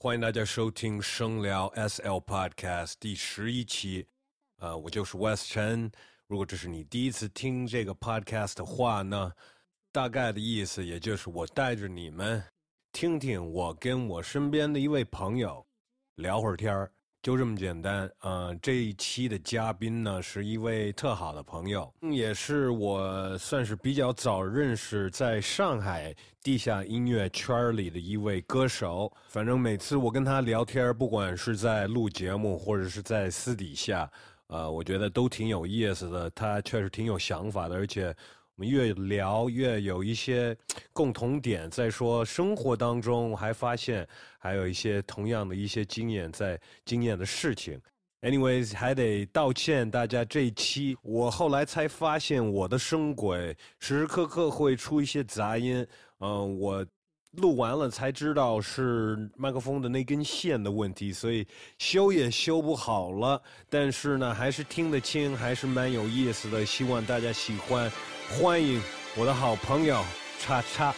欢迎大家收听声聊 SL Podcast 第十一期。呃，我就是 western。如果这是你第一次听这个 Podcast 的话呢，大概的意思也就是我带着你们听听我跟我身边的一位朋友聊会儿天儿。就这么简单，呃，这一期的嘉宾呢是一位特好的朋友，也是我算是比较早认识在上海地下音乐圈里的一位歌手。反正每次我跟他聊天，不管是在录节目或者是在私底下，呃，我觉得都挺有意思的。他确实挺有想法的，而且。我们越聊越有一些共同点，在说生活当中，还发现还有一些同样的一些经验在经验的事情。Anyways，还得道歉，大家这一期我后来才发现我的声轨时时刻刻会出一些杂音。嗯，我录完了才知道是麦克风的那根线的问题，所以修也修不好了。但是呢，还是听得清，还是蛮有意思的。希望大家喜欢。欢迎我的好朋友叉叉。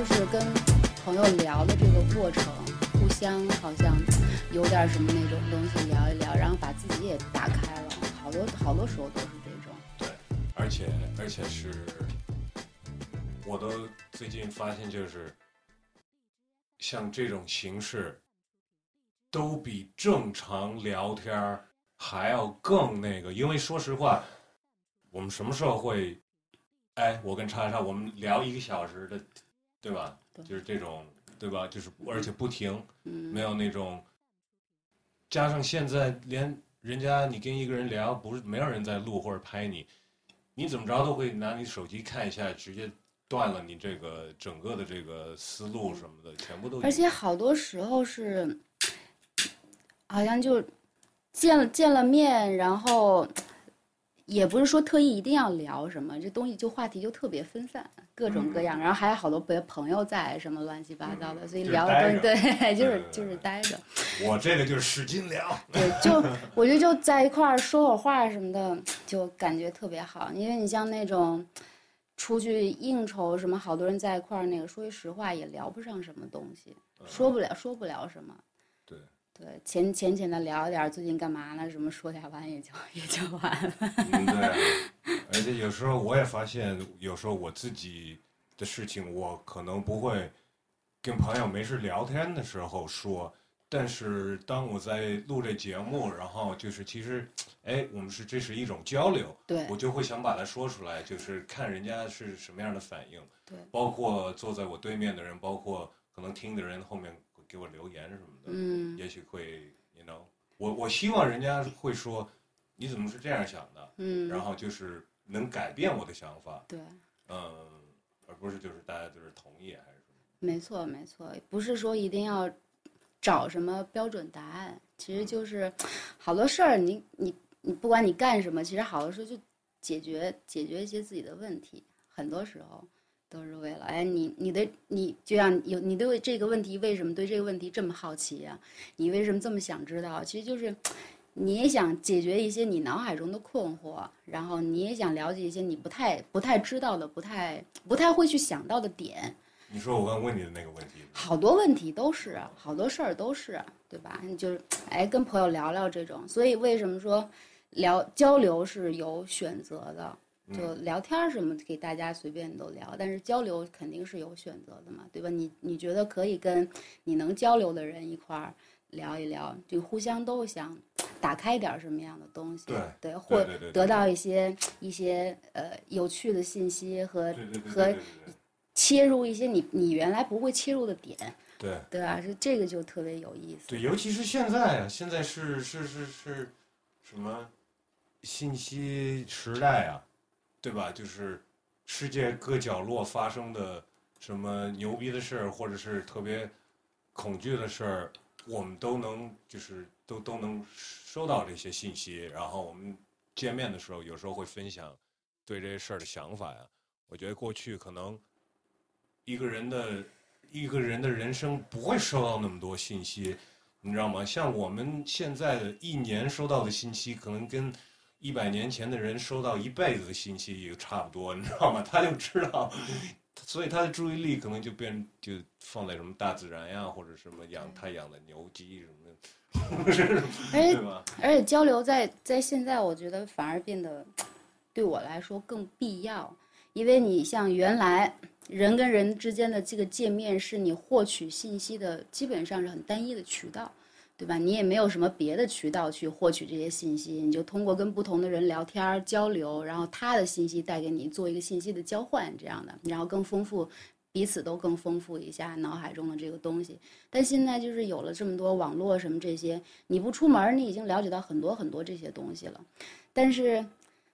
就是跟朋友聊的这个过程，互相好像有点什么那种东西聊一聊，然后把自己也打开了。好多好多时候都是这种。对，而且而且是，我都最近发现，就是像这种形式，都比正常聊天还要更那个。因为说实话，我们什么时候会，哎，我跟叉叉我们聊一个小时的，对吧？对就是这种，对吧？就是而且不停，嗯，没有那种，加上现在连人家你跟一个人聊，不是没有人在录或者拍你，你怎么着都会拿你手机看一下，直接断了你这个整个的这个思路什么的，全部都。而且好多时候是，好像就见了见了面，然后也不是说特意一定要聊什么，这东西就话题就特别分散，各种各样，然后还有好多别朋友在，什么乱七八糟的，所以聊的东西，对，就是就是待着，我这个就是使劲聊。对，就 我觉得就在一块儿说会儿话什么的，就感觉特别好，因为你像那种。出去应酬什么，好多人在一块儿，那个说句实话也聊不上什么东西，说不了说不了什么。对对，浅浅浅的聊一点儿最近干嘛呢？什么说点完也就也就完了。嗯，对啊。而且有时候我也发现，有时候我自己的事情，我可能不会跟朋友没事聊天的时候说，但是当我在录这节目，然后就是其实，哎，我们是这是一种交流，对我就会想把它说出来，就是看人家是什么样的反应，对包括坐在我对面的人，包括可能听的人后面给我留言什么的，嗯。也许会，you know，我我希望人家会说，你怎么是这样想的？嗯，然后就是能改变我的想法，对，嗯，而不是就是大家就是同意还是什么。没错没错，不是说一定要找什么标准答案，其实就是好多事儿，你你你不管你干什么，其实好多时候就解决解决一些自己的问题，很多时候。都是为了哎，你你的你就像有你对这个问题为什么对这个问题这么好奇呀、你为什么这么想知道？其实就是你也想解决一些你脑海中的困惑，然后你也想了解一些你不太不太知道的、不太不太会去想到的点。你说我刚问你的那个问题，好多问题都是，好多事儿都是，对吧？你就是哎，跟朋友聊聊这种，所以为什么说聊交流是有选择的？就聊天什么，给大家随便都聊，但是交流肯定是有选择的嘛，对吧？你你觉得可以跟你能交流的人一块儿聊一聊，就互相都想打开点什么样的东西，对对，或得到一些一些呃有趣的信息和和切入一些你你原来不会切入的点，对对对吧？是这个就特别有意思。对，尤其是现在啊，现在是是是是什么信息时代啊，对吧？就是世界各角落发生的什么牛逼的事儿，或者是特别恐惧的事儿，我们都能就是都都能收到这些信息，然后我们见面的时候，有时候会分享对这些事儿的想法呀。我觉得过去可能一个人的一个人的人生不会收到那么多信息，你知道吗？像我们现在的一年收到的信息，可能跟一百年前的人收到一辈子的信息也差不多，你知道吗？他就知道，所以他的注意力可能就变就放在什么大自然呀，或者什么养他养的牛鸡什么的，而且对吧？而且交流在在现在，我觉得反而变得 对我来说更必要，因为你像原来人跟人之间的这个界面，是你获取信息的基本上是很单一的渠道，对吧？你也没有什么别的渠道去获取这些信息，你就通过跟不同的人聊天交流，然后他的信息带给你做一个信息的交换，这样的，然后更丰富。彼此都更丰富一下脑海中的这个东西，但现在就是有了这么多网络什么这些，你不出门，你已经了解到很多很多这些东西了。但是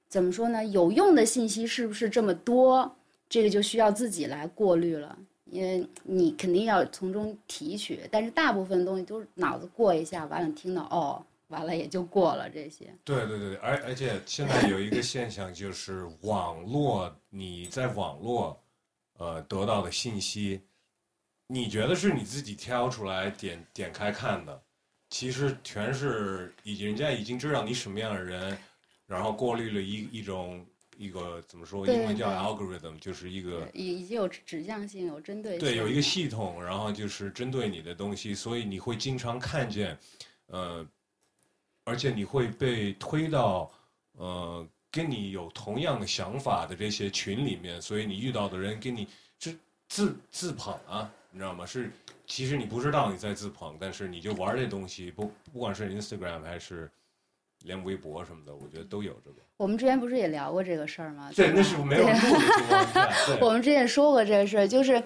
怎么说呢？有用的信息是不是这么多？这个就需要自己来过滤了，因为你肯定要从中提取。但是大部分东西都是脑子过一下，完了听到哦，完了也就过了这些。对对对，而而且现在有一个现象就是网络，你在网络。呃，得到的信息，你觉得是你自己挑出来点点开看的，其实全是已经人家已经知道你什么样的人，然后过滤了一一种一个怎么说，英文叫 algorithm，就是一个已已经有指向性，有针对性，对，有一个系统，然后就是针对你的东西，所以你会经常看见，呃，而且你会被推到呃。跟你有同样的想法的这些群里面，所以你遇到的人跟你是自自捧啊，你知道吗？是其实你不知道你在自捧，但是你就玩这东西，不不管是 Instagram 还是连微博什么的，我觉得都有这个。我们之前不是也聊过这个事儿吗？对，那是没有。我们之前说过这个事儿，就是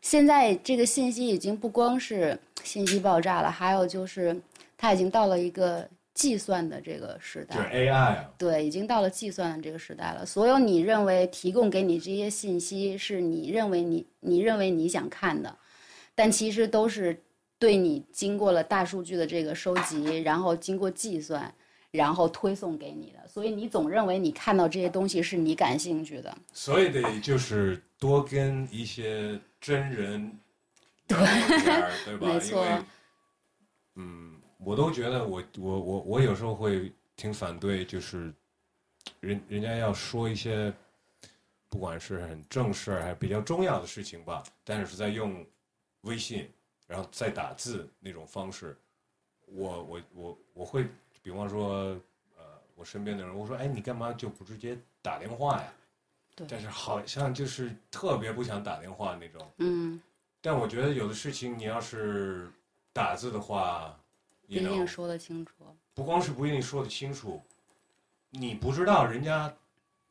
现在这个信息已经不光是信息爆炸了，还有就是它已经到了一个。计算的这个时代，就是 AI 对，已经到了计算的这个时代了。所有你认为提供给你这些信息，是你认为你你认为你想看的，但其实都是对你经过了大数据的这个收集，然后经过计算，然后推送给你的。所以你总认为你看到这些东西是你感兴趣的。所以得就是多跟一些真人对 对吧？没错，嗯。我都觉得我我我我有时候会挺反对，就是人人家要说一些，不管是很正事还是比较重要的事情吧，但是在用微信，然后再打字那种方式，我我我我会，比方说，呃，我身边的人，我说，哎，你干嘛就不直接打电话呀？对。但是好像就是特别不想打电话那种。嗯。但我觉得有的事情你要是打字的话。不一定说得清楚，不光是不一定说得清楚，你不知道人家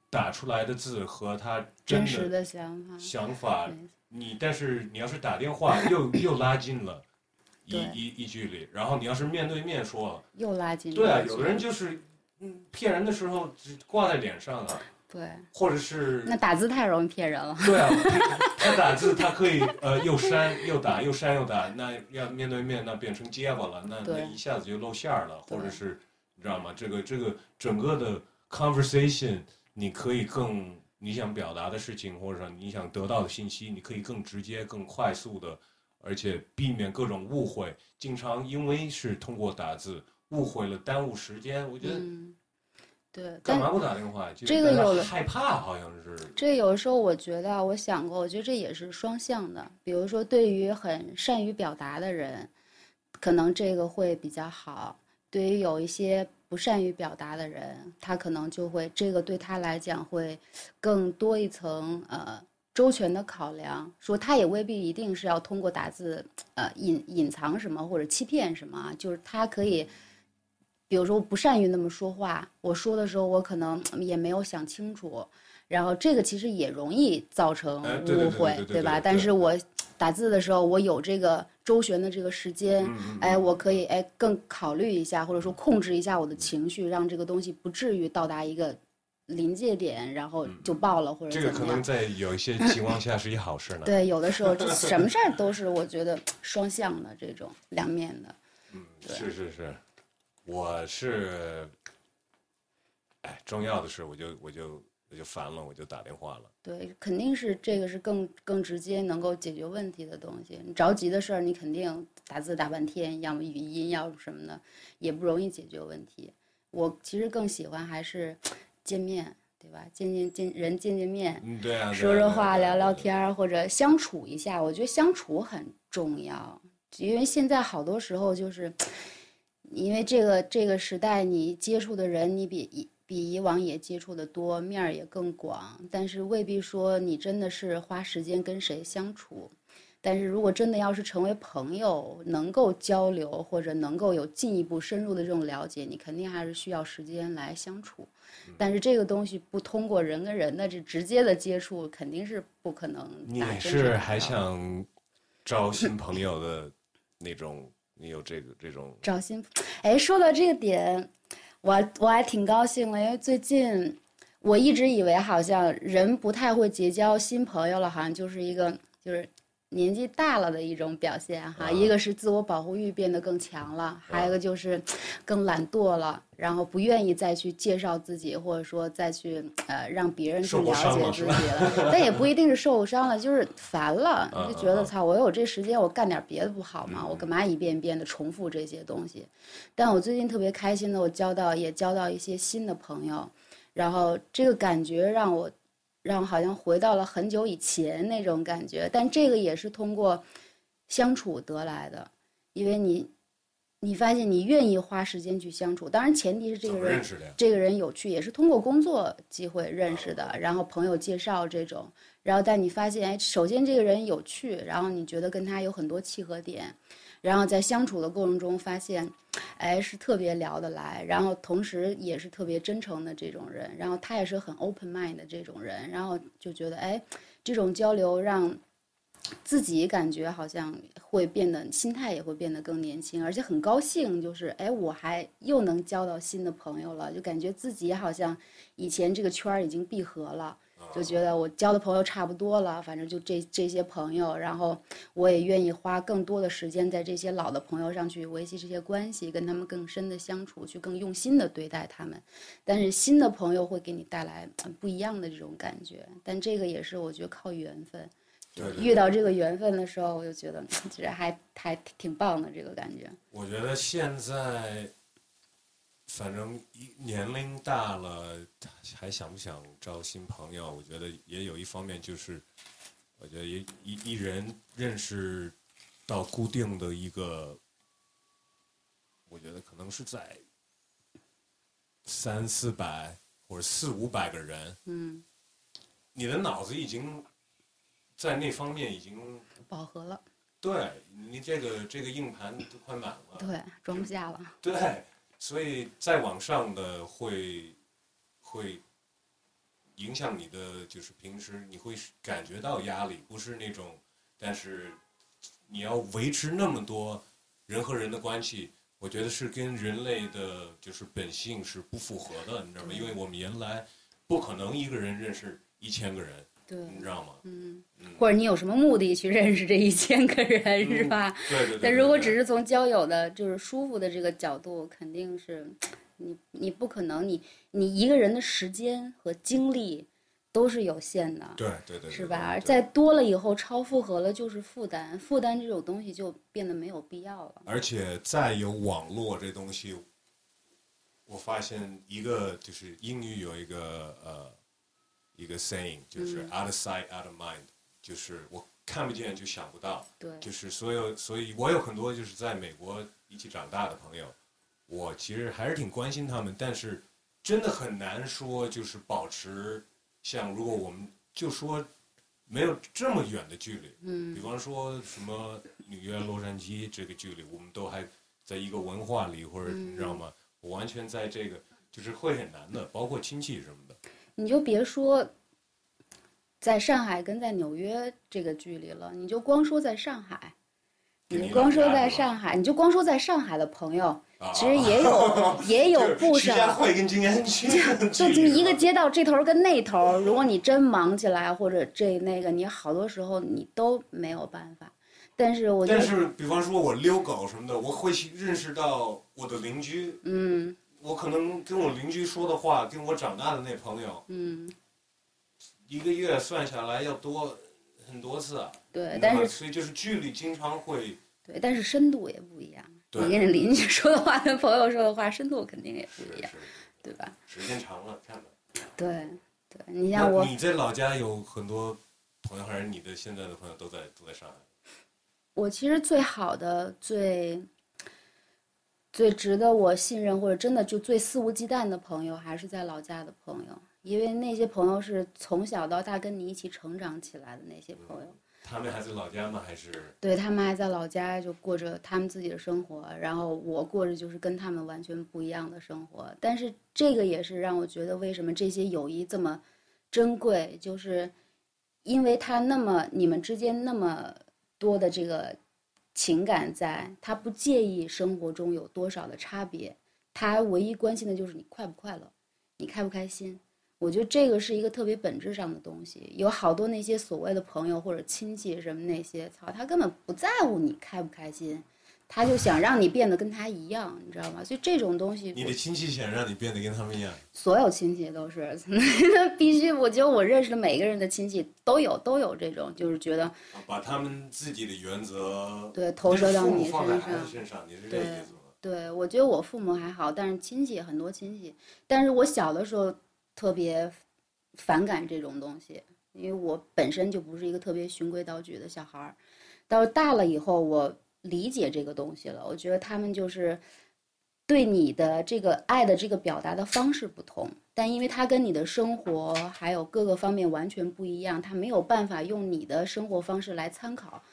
打出来的字和他真实的想法，想法，你但是你要是打电话又又拉近了，一一一距离，然后你要是面对面说，又拉近，对啊，有的人就是嗯骗人的时候只挂在脸上啊。对，或者是那打字太容易骗人了。对啊，他 打字他可以呃又删又打又删又打，那要面对面那变成结巴了，那那一下子就露馅儿了。或者是你知道吗？这个这个整个的 conversation，你可以更你想表达的事情，或者说你想得到的信息，你可以更直接、更快速的，而且避免各种误会。经常因为是通过打字误会了，耽误时间。我觉得。对，干嘛不打电话？这个有害怕，好像是。这有时候我觉得，我想过，我觉得这也是双向的。比如说，对于很善于表达的人，可能这个会比较好；对于有一些不善于表达的人，他可能就会这个对他来讲会更多一层呃周全的考量。说他也未必一定是要通过打字呃隐隐藏什么或者欺骗什么，就是他可以。比如说不善于那么说话，我说的时候我可能也没有想清楚，然后这个其实也容易造成误会，对吧？但是我打字的时候，我有这个周旋的这个时间，哎，我可以哎更考虑一下，或者说控制一下我的情绪，让这个东西不至于到达一个临界点，然后就爆了或者这个可能怎么样。在有一些情况下是一好事呢。对，有的时候 这什么事儿都是我觉得双向的这种两面的。嗯，是是是，我是，哎，重要的是我就我就我就烦了，我就打电话了。对，肯定是这个是更更直接能够解决问题的东西。你着急的事儿，你肯定打字打半天，要么语音，要么什么的，也不容易解决问题。我其实更喜欢还是见面，对吧？见见见人见见面，嗯，对啊，说说话，聊聊天儿，或者相处一下。我觉得相处很重要，因为现在好多时候就是，因为这个这个时代，你接触的人，你比以比以往也接触的多，面儿也更广，但是未必说你真的是花时间跟谁相处。但是如果真的要是成为朋友，能够交流或者能够有进一步深入的这种了解，你肯定还是需要时间来相处。嗯但是这个东西不通过人跟人的这直接的接触，肯定是不可能你是还想 招新朋友的那种？你有这个这种？找新，哎，说到这个点，我我还挺高兴的，因为最近我一直以为好像人不太会结交新朋友了，好像就是一个就是年纪大了的一种表现哈。啊一个是自我保护欲变得更强了，还有一个就是更懒惰了，然后不愿意再去介绍自己，或者说再去呃让别人去了解自己了了。但也不一定是受伤了，就是烦了，啊就觉得操，我有这时间，我干点别的不好吗？我干嘛一遍一遍的重复这些东西？但我最近特别开心的，我交到也交到一些新的朋友，然后这个感觉让我让我好像回到了很久以前那种感觉，但这个也是通过相处得来的，因为你你发现你愿意花时间去相处，当然前提是这个人？这个人有趣，也是通过工作机会认识的，然后朋友介绍这种，然后但你发现，哎，首先这个人有趣，然后你觉得跟他有很多契合点，然后在相处的过程中发现，哎，是特别聊得来，然后同时也是特别真诚的这种人，然后他也是很 open mind 的这种人，然后就觉得，哎，这种交流让自己感觉好像会变得心态也会变得更年轻，而且很高兴，就是哎，我还又能交到新的朋友了，就感觉自己好像以前这个圈儿已经闭合了，就觉得我交的朋友差不多了，反正就这这些朋友，然后我也愿意花更多的时间在这些老的朋友上去维系这些关系，跟他们更深的相处，去更用心的对待他们。但是新的朋友会给你带来呃不一样的这种感觉，但这个也是我觉得靠缘分。对对遇到这个缘分的时候，我就觉得其实还还挺棒的这个感觉。我觉得现在，反正一年龄大了，还想不想招新朋友？我觉得也有一方面就是，我觉得一一一人认识到固定的一个，我觉得可能是在三四百或者四五百个人，嗯，你的脑子已经在那方面已经饱和了，对你这个这个硬盘都快满了。对，装不下了。对，所以再往上的会会影响你的，就是平时你会感觉到压力，不是那种，但是你要维持那么多人和人的关系，我觉得是跟人类的就是本性是不符合的，你知道吗？因为我们原来不可能一个人认识一千个人，对，你知道吗？嗯嗯，或者你有什么目的去认识这一千个人，是吧？对对对。但如果只是从交友的，就是舒服的这个角度，肯定是你你不可能，你你一个人的时间和精力都是有限的，对对对，对是吧？再多了以后，超负荷了就是负担，负担这种东西就变得没有必要了。而且再有网络这东西，我发现一个就是英语有一个呃一个 saying，就是嗯 out of sight out of mind，就是我看不见就想不到，对，就是所有所以我有很多就是在美国一起长大的朋友，我其实还是挺关心他们，但是真的很难说就是保持像如果我们就说没有这么远的距离，嗯比方说什么纽约、洛杉矶这个距离，我们都还在一个文化里，或者嗯你知道吗？我完全在这个就是会很难的，包括亲戚什么的。你就别说在上海跟在纽约这个距离了，你就光说在上海，你你光说在上海，你就光说在上海的朋友，啊其实也有 也有不少。就就一个街道这头儿跟那头儿，如果你真忙起来或者这那个，你好多时候你都没有办法。但是我觉得，但是，比方说我遛狗什么的，我会去认识到我的邻居，嗯我可能跟我邻居说的话，跟我长大的那朋友，嗯，一个月算下来要多很多次啊。对，但是所以就是距离经常会对，但是深度也不一样。对你跟你邻居说的话，跟朋友说的话，深度肯定也不一样，对吧？时间长了看吧。对，对你像我，你在老家有很多朋友，还是你的现在的朋友都在都在上海？我其实最好的、最最值得我信任或者真的就最肆无忌惮的朋友，还是在老家的朋友，因为那些朋友是从小到大跟你一起成长起来的那些朋友。他们还在老家吗？还是对他们还在老家就过着他们自己的生活，然后我过着就是跟他们完全不一样的生活。但是这个也是让我觉得为什么这些友谊这么珍贵，就是因为他那么你们之间那么多的这个情感在，他不介意生活中有多少的差别，他唯一关心的就是你快不快乐，你开不开心。我觉得这个是一个特别本质上的东西。有好多那些所谓的朋友或者亲戚什么那些，操，他根本不在乎你开不开心，他就想让你变得跟他一样，你知道吗？所以这种东西，你的亲戚想让你变得跟他们一样？所有亲戚都是，那 必须。我觉得我认识的每个人的亲戚都有都有这种，就是觉得啊把他们自己的原则对投射到你父母放在身上孩子身上，你是这个意思吗？对，我觉得我父母还好，但是亲戚很多亲戚，但是我小的时候特别反感这种东西，因为我本身就不是一个特别循规蹈矩的小孩儿。到大了以后，我理解这个东西了，我觉得他们就是对你的这个爱的这个表达的方式不同，但因为他跟你的生活还有各个方面完全不一样，他没有办法用你的生活方式来参考，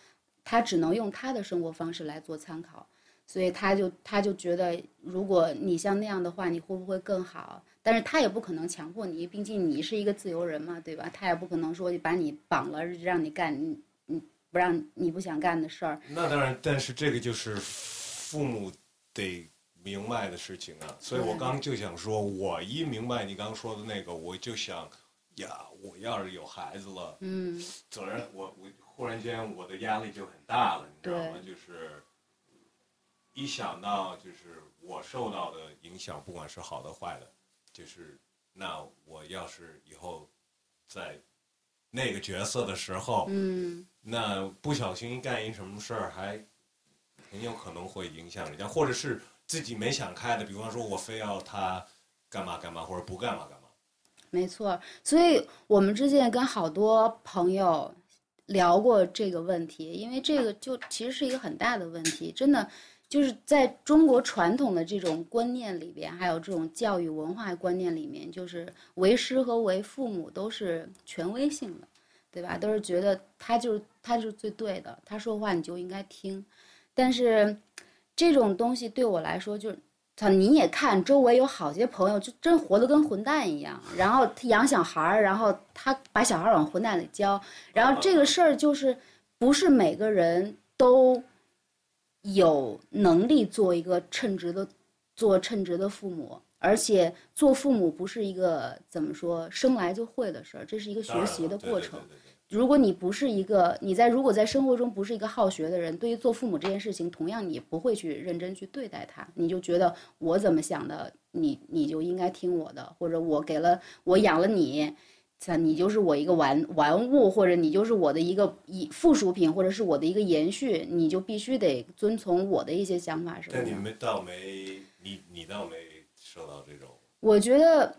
他只能用他的生活方式来做参考。所以他就他就觉得，如果你像那样的话，你会不会更好？但是他也不可能强迫你，毕竟你是一个自由人嘛，对吧？他也不可能说把你绑了让你干不让你不想干的事儿。那当然，但是这个就是父母得明白的事情啊。所以我对刚就想说，我一明白你刚说的那个，我就想呀，我要是有孩子了，嗯，责任我我忽然间我的压力就很大了，你知道吗？就是一想到就是我受到的影响，不管是好的坏的，就是那我要是以后在那个角色的时候，嗯，那不小心干一什么事儿，还很有可能会影响人家，或者是自己没想开的，比方说我非要他干嘛干嘛，或者不干嘛干嘛。没错。所以我们之前跟好多朋友聊过这个问题，因为这个就其实是一个很大的问题，真的。就是在中国传统的这种观念里边，还有这种教育文化观念里面，就是为师和为父母都是权威性的，对吧？都是觉得他就是他就是最对的，他说话你就应该听。但是这种东西对我来说，就是操，你也看周围有好些朋友，就真活得跟混蛋一样，然后他养小孩儿，然后他把小孩往混蛋里教，然后这个事儿就是不是每个人都。有能力做一个称职的，做称职的父母，而且做父母不是一个怎么说生来就会的事儿，这是一个学习的过程。如果你不是一个你在如果在生活中不是一个好学的人，对于做父母这件事情，同样你不会去认真去对待他，你就觉得我怎么想的，你你就应该听我的，或者我给了我养了你。像你就是我一个玩玩物，或者你就是我的一个一附属品，或者是我的一个延续，你就必须得遵从我的一些想法什么但你的。没倒没你你倒没受到这种，我觉得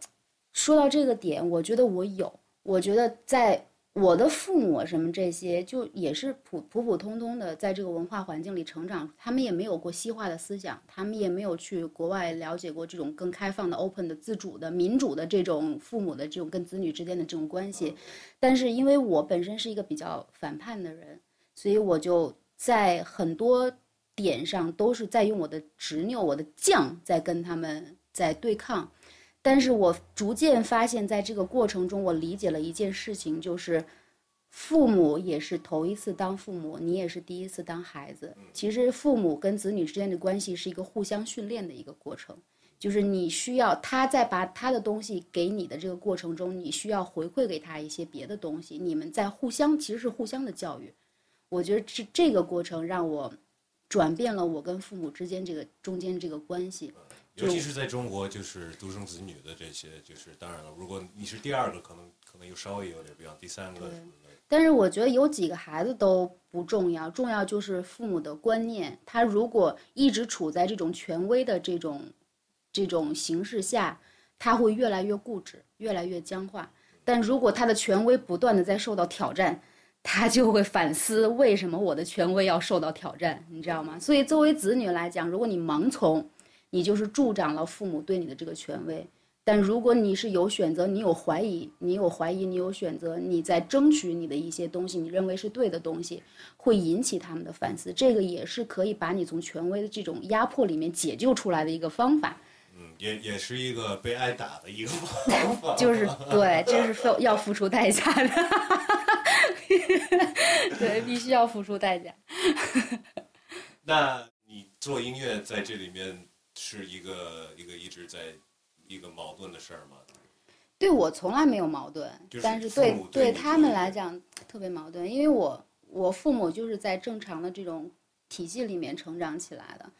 说到这个点，我觉得我有，我觉得在我的父母什么这些，就也是普普普通通的，在这个文化环境里成长，他们也没有过西化的思想，他们也没有去国外了解过这种更开放的、open 的、自主的、民主的这种父母的这种跟子女之间的这种关系。但是因为我本身是一个比较反叛的人，所以我就在很多点上都是在用我的执拗、我的犟在跟他们在对抗。但是我逐渐发现，在这个过程中，我理解了一件事情，就是父母也是头一次当父母，你也是第一次当孩子。其实父母跟子女之间的关系是一个互相训练的一个过程，就是你需要他在把他的东西给你的这个过程中，你需要回馈给他一些别的东西，你们在互相其实是互相的教育。我觉得这这个过程让我转变了我跟父母之间这个中间这个关系。尤其是在中国，就是独生子女的这些，就是当然了，如果你是第二个，可能可能又稍微有点不一样，第三个。但是我觉得有几个孩子都不重要，重要就是父母的观念。他如果一直处在这种权威的这种这种形式下，他会越来越固执，越来越僵化。但如果他的权威不断的在受到挑战，他就会反思为什么我的权威要受到挑战，你知道吗？所以作为子女来讲，如果你盲从，你就是助长了父母对你的这个权威。但如果你是有选择，你有怀疑，你有怀疑，你有选择，你在争取你的一些东西，你认为是对的东西，会引起他们的反思。这个也是可以把你从权威的这种压迫里面解救出来的一个方法。嗯，也也是一个被挨打的一个方法。就是对，这是付要付出代价的。对，必须要付出代价。那你做音乐在这里面是一个一个一直在。一个矛盾的事儿吗？对我从来没有矛盾，但是对对他们来讲特别矛盾，因为我我父母就是在正常的这种体系里面成长起来的，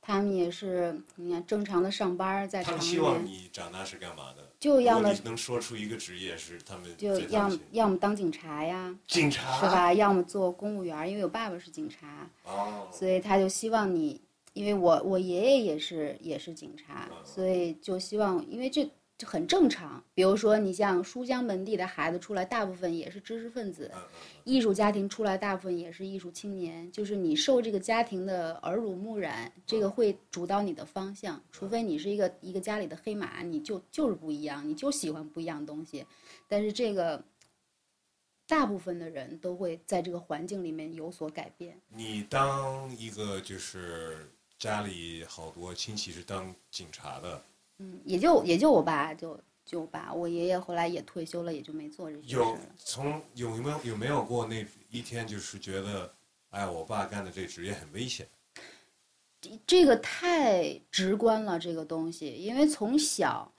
他们也是你看正常的上班在。他们希望你长大是干嘛的？就要么能说出一个职业是他们就要要么当警察呀，警察是吧？要么做公务员，因为我爸爸是警察，哦，所以他就希望你。因为我我爷爷也是也是警察，所以就希望，因为这这很正常。比如说，你像书香门第的孩子出来，大部分也是知识分子；艺术家庭出来，大部分也是艺术青年。就是你受这个家庭的耳濡目染，这个会主导你的方向。除非你是一个一个家里的黑马，你就就是不一样，你就喜欢不一样的东西。但是这个大部分的人都会在这个环境里面有所改变。你当一个就是。家里好多亲戚是当警察的，嗯，也就也就我爸就就爸，我爷爷后来也退休了，也就没做这些事有从有没有有没有过那一天，就是觉得，哎，我爸干的这职业很危险。这个太直观了，这个东西，因为从小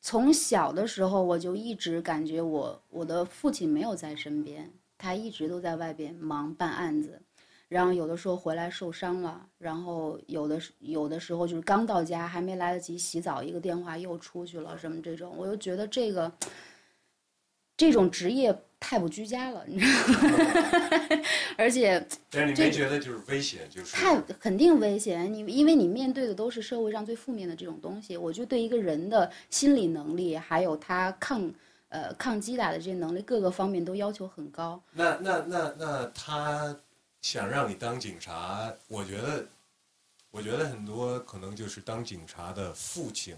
从小的时候，我就一直感觉我我的父亲没有在身边，他一直都在外边忙办案子。然后有的时候回来受伤了，然后有的时有的时候就是刚到家还没来得及洗澡，一个电话又出去了，什么这种，我就觉得这个这种职业太不居家了，你知道吗？而且，但是你没觉得就是危险，就是太肯定危险。你因为你面对的都是社会上最负面的这种东西，我就对一个人的心理能力，还有他抗呃抗击打的这些能力，各个方面都要求很高。那那那那他。想让你当警察，我觉得，我觉得很多可能就是当警察的父亲，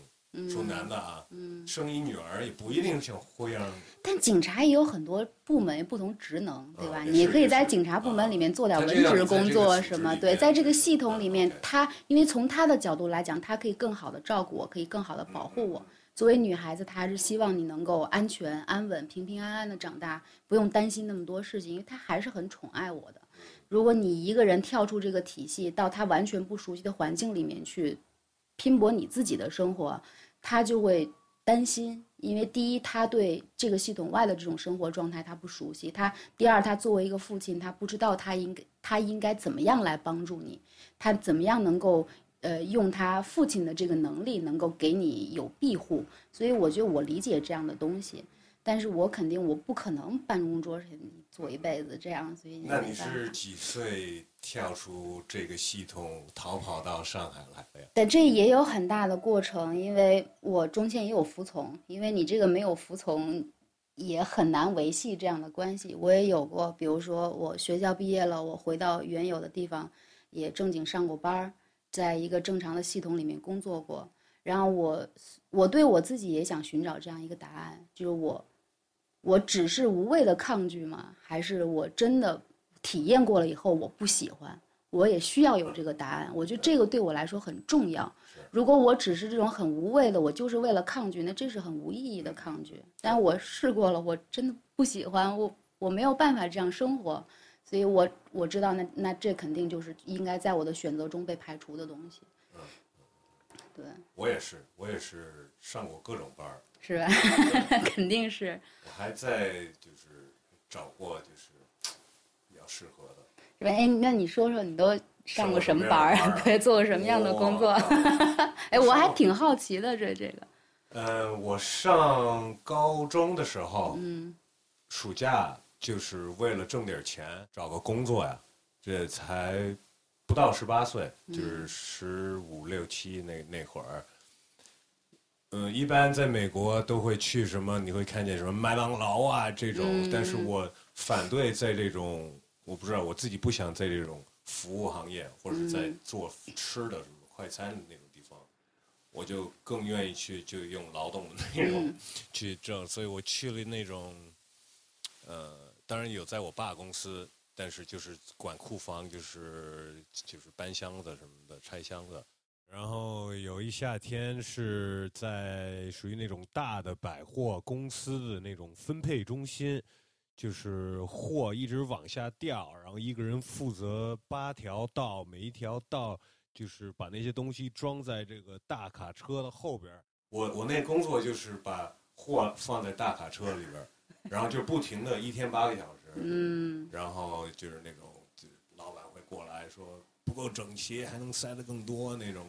说男的啊，生一女儿也不一定想会让。但警察也有很多部门不同职能，对吧？你可以在警察部门里面做点文职工作，什么？对，在这个系统里面，他因为从他的角度来讲，他可以更好的照顾我，可以更好的保护我。作为女孩子，她还是希望你能够安全、安稳、平平安安的长大，不用担心那么多事情，因为她还是很宠爱我的。如果你一个人跳出这个体系，到他完全不熟悉的环境里面去拼搏你自己的生活，他就会担心，因为第一，他对这个系统外的这种生活状态他不熟悉；他第二，他作为一个父亲，他不知道他应该他应该怎么样来帮助你，他怎么样能够呃用他父亲的这个能力能够给你有庇护。所以我觉得我理解这样的东西。但是我肯定我不可能办公桌上坐一辈子这样，所以那你是几岁跳出这个系统逃跑到上海来的呀？但这也有很大的过程，因为我中间也有服从，因为你这个没有服从，也很难维系这样的关系。我也有过，比如说我学校毕业了，我回到原有的地方，也正经上过班儿，在一个正常的系统里面工作过。然后我我对我自己也想寻找这样一个答案，就是我。我只是无谓的抗拒吗？还是我真的体验过了以后我不喜欢？我也需要有这个答案。我觉得这个对我来说很重要。如果我只是这种很无谓的，我就是为了抗拒，那这是很无意义的抗拒。但我试过了，我真的不喜欢。我我没有办法这样生活，所以我我知道那那这肯定就是应该在我的选择中被排除的东西。嗯对，我也是，我也是上过各种班儿，是吧？肯定是，我还在就是找过就是比较适合的。是吧？哎，那你说说你都上过什么班儿？上过什么样的班儿对，做过什么样的工作？哎，我还挺好奇的，这这个，呃，我上高中的时候，嗯暑假就是为了挣点钱，找个工作呀。这才不到十八岁，就是十五六七那那会儿。嗯，一般在美国都会去什么？你会看见什么麦当劳啊这种，嗯但是我反对在这种，我不知道我自己不想在这种服务行业或者是在嗯做吃的什么快餐的那种地方，我就更愿意去就用劳动的那种嗯 去挣，所以我去了那种，呃，当然有在我爸公司，但是就是管库房，就是就是搬箱子什么的，拆箱子。然后有一夏天是在属于那种大的百货公司的那种分配中心，就是货一直往下掉，然后一个人负责八条道，每一条道就是把那些东西装在这个大卡车的后边。我我那工作就是把货放在大卡车里边，然后就不停的一天八个小时，嗯然后就是那种，就老板会过来说不够整齐，还能塞得更多那种，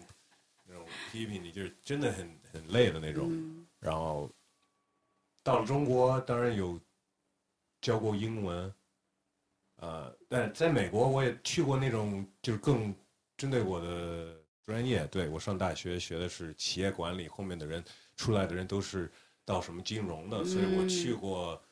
那种批评你，就是真的很很累的那种。嗯然后到了中国，当然有教过英文，呃，但在美国我也去过那种就是更针对我的专业，对我上大学学的是企业管理，后面的人出来的人都是到什么金融的，所以我去过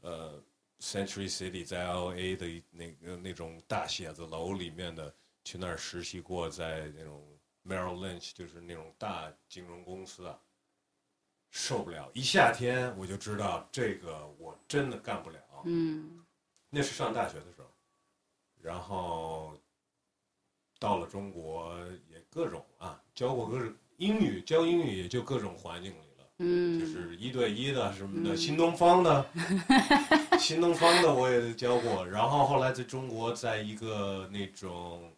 呃 Century City 在 LA 的那个那种大写字楼里面的，去那儿实习过，在那种 Merrill Lynch 就是那种大金融公司啊。受不了，一夏天我就知道这个我真的干不了。嗯那是上大学的时候，然后到了中国也各种啊，教过各种英语，教英语也就各种环境里了，嗯，就是一对一的什么的，嗯新东方的，新东方的我也教过，然后后来在中国在一个那种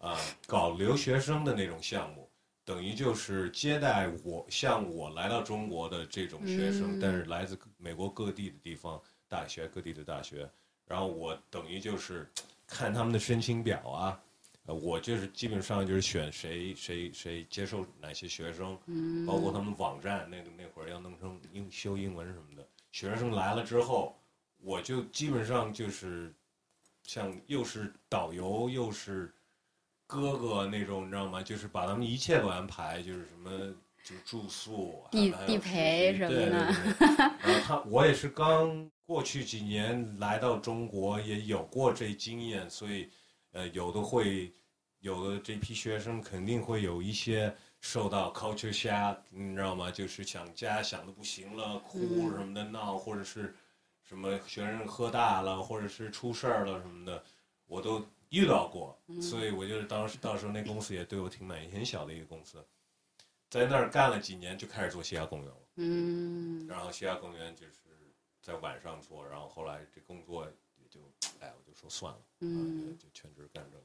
啊搞留学生的那种项目。等于就是接待我像我来到中国的这种学生，嗯但是来自美国各地的地方大学，各地的大学，然后我等于就是看他们的申请表啊，呃，我就是基本上就是选谁谁谁接受哪些学生，嗯包括他们网站那个那会儿要弄成英修英文什么的，学生来了之后，我就基本上就是像又是导游又是哥哥那种，你知道吗？就是把他们一切都安排，就是什么就是住宿、地地陪什么对对的对 然后他我也是刚过去几年来到中国，也有过这经验，所以呃有的会有的这批学生肯定会有一些受到 culture shock，你知道吗？就是想家想的不行了，哭嗯什么的闹，或者是什么学生喝大了，或者是出事儿了什么的，我都遇到过，嗯。所以我就是当时到时候那公司也对我挺满意，很小的一个公司，在那儿干了几年就开始做嘻哈公园了。嗯。然后嘻哈公园就是在晚上做，然后后来这工作也就，哎，我就说算了，啊，嗯，就全职干这个。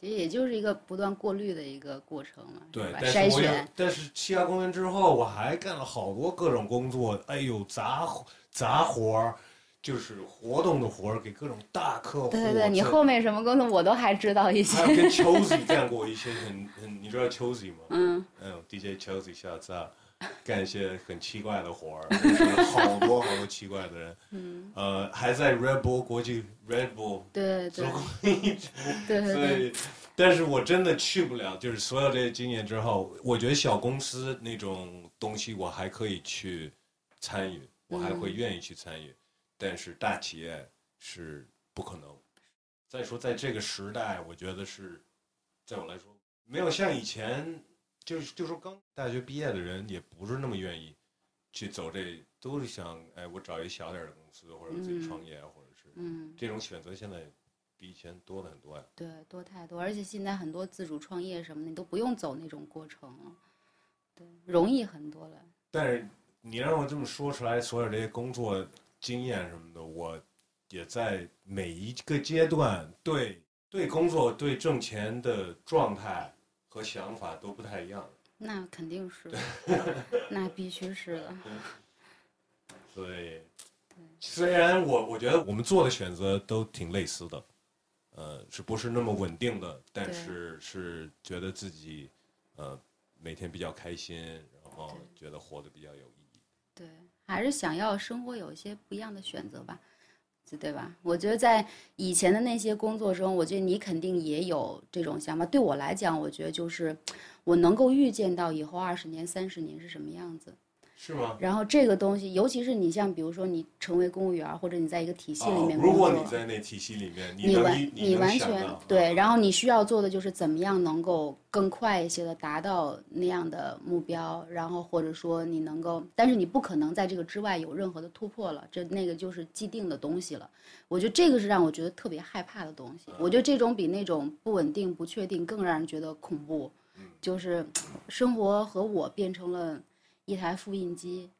其实也就是一个不断过滤的一个过程嘛，对筛选，，但是嘻哈公园之后，我还干了好多各种工作，哎呦，杂活杂活儿，就是活动的活儿，给各种大客户。对对对，你后面什么工作我都还知道一些还，有跟 Chosy 干过一些很很，你知道 Chosy 吗？嗯嗯，DJ Chelsea 下次啊，干一些很奇怪的活儿，好多好多奇怪的人。嗯，呃，还在 Red Bull 国际 Red Bull 对对对对所，以，但是我真的去不了。就是所有这些经验之后，我觉得小公司那种东西我还可以去参与，我还会嗯愿意去参与，但是大企业是不可能。再说，在这个时代，我觉得是，在我来说，没有像以前，就是就说刚大学毕业的人，也不是那么愿意去走这，都是想，哎，我找一小点的公司，或者自己嗯创业，或者是嗯，这种选择，现在比以前多了很多呀。对，多太多，而且现在很多自主创业什么的，你都不用走那种过程了，对，容易很多了。但是你让我这么说出来，所有这些工作，经验什么的，我也在每一个阶段对对工作、对挣钱的状态和想法都不太一样。那肯定是，那必须是的。所以，虽然我我觉得我们做的选择都挺类似的，呃，是不是那么稳定的？但是是觉得自己呃每天比较开心，然后觉得活得比较有意义。对，还是想要生活有一些不一样的选择吧，对吧？我觉得在以前的那些工作中，我觉得你肯定也有这种想法。对我来讲，我觉得就是我能够预见到以后二十年、三十年是什么样子。是吗？然后这个东西，尤其是你像比如说你成为公务员，或者你在一个体系里面工作，如果你在那体系里面，你完你完全对，然后你需要做的就是怎么样能够更快一些的达到那样的目标，然后或者说你能够，但是你不可能在这个之外有任何的突破了，这那个就是既定的东西了。我觉得这个是让我觉得特别害怕的东西。我觉得这种比那种不稳定、不确定更让人觉得恐怖。就是生活和我变成了。一台复印机，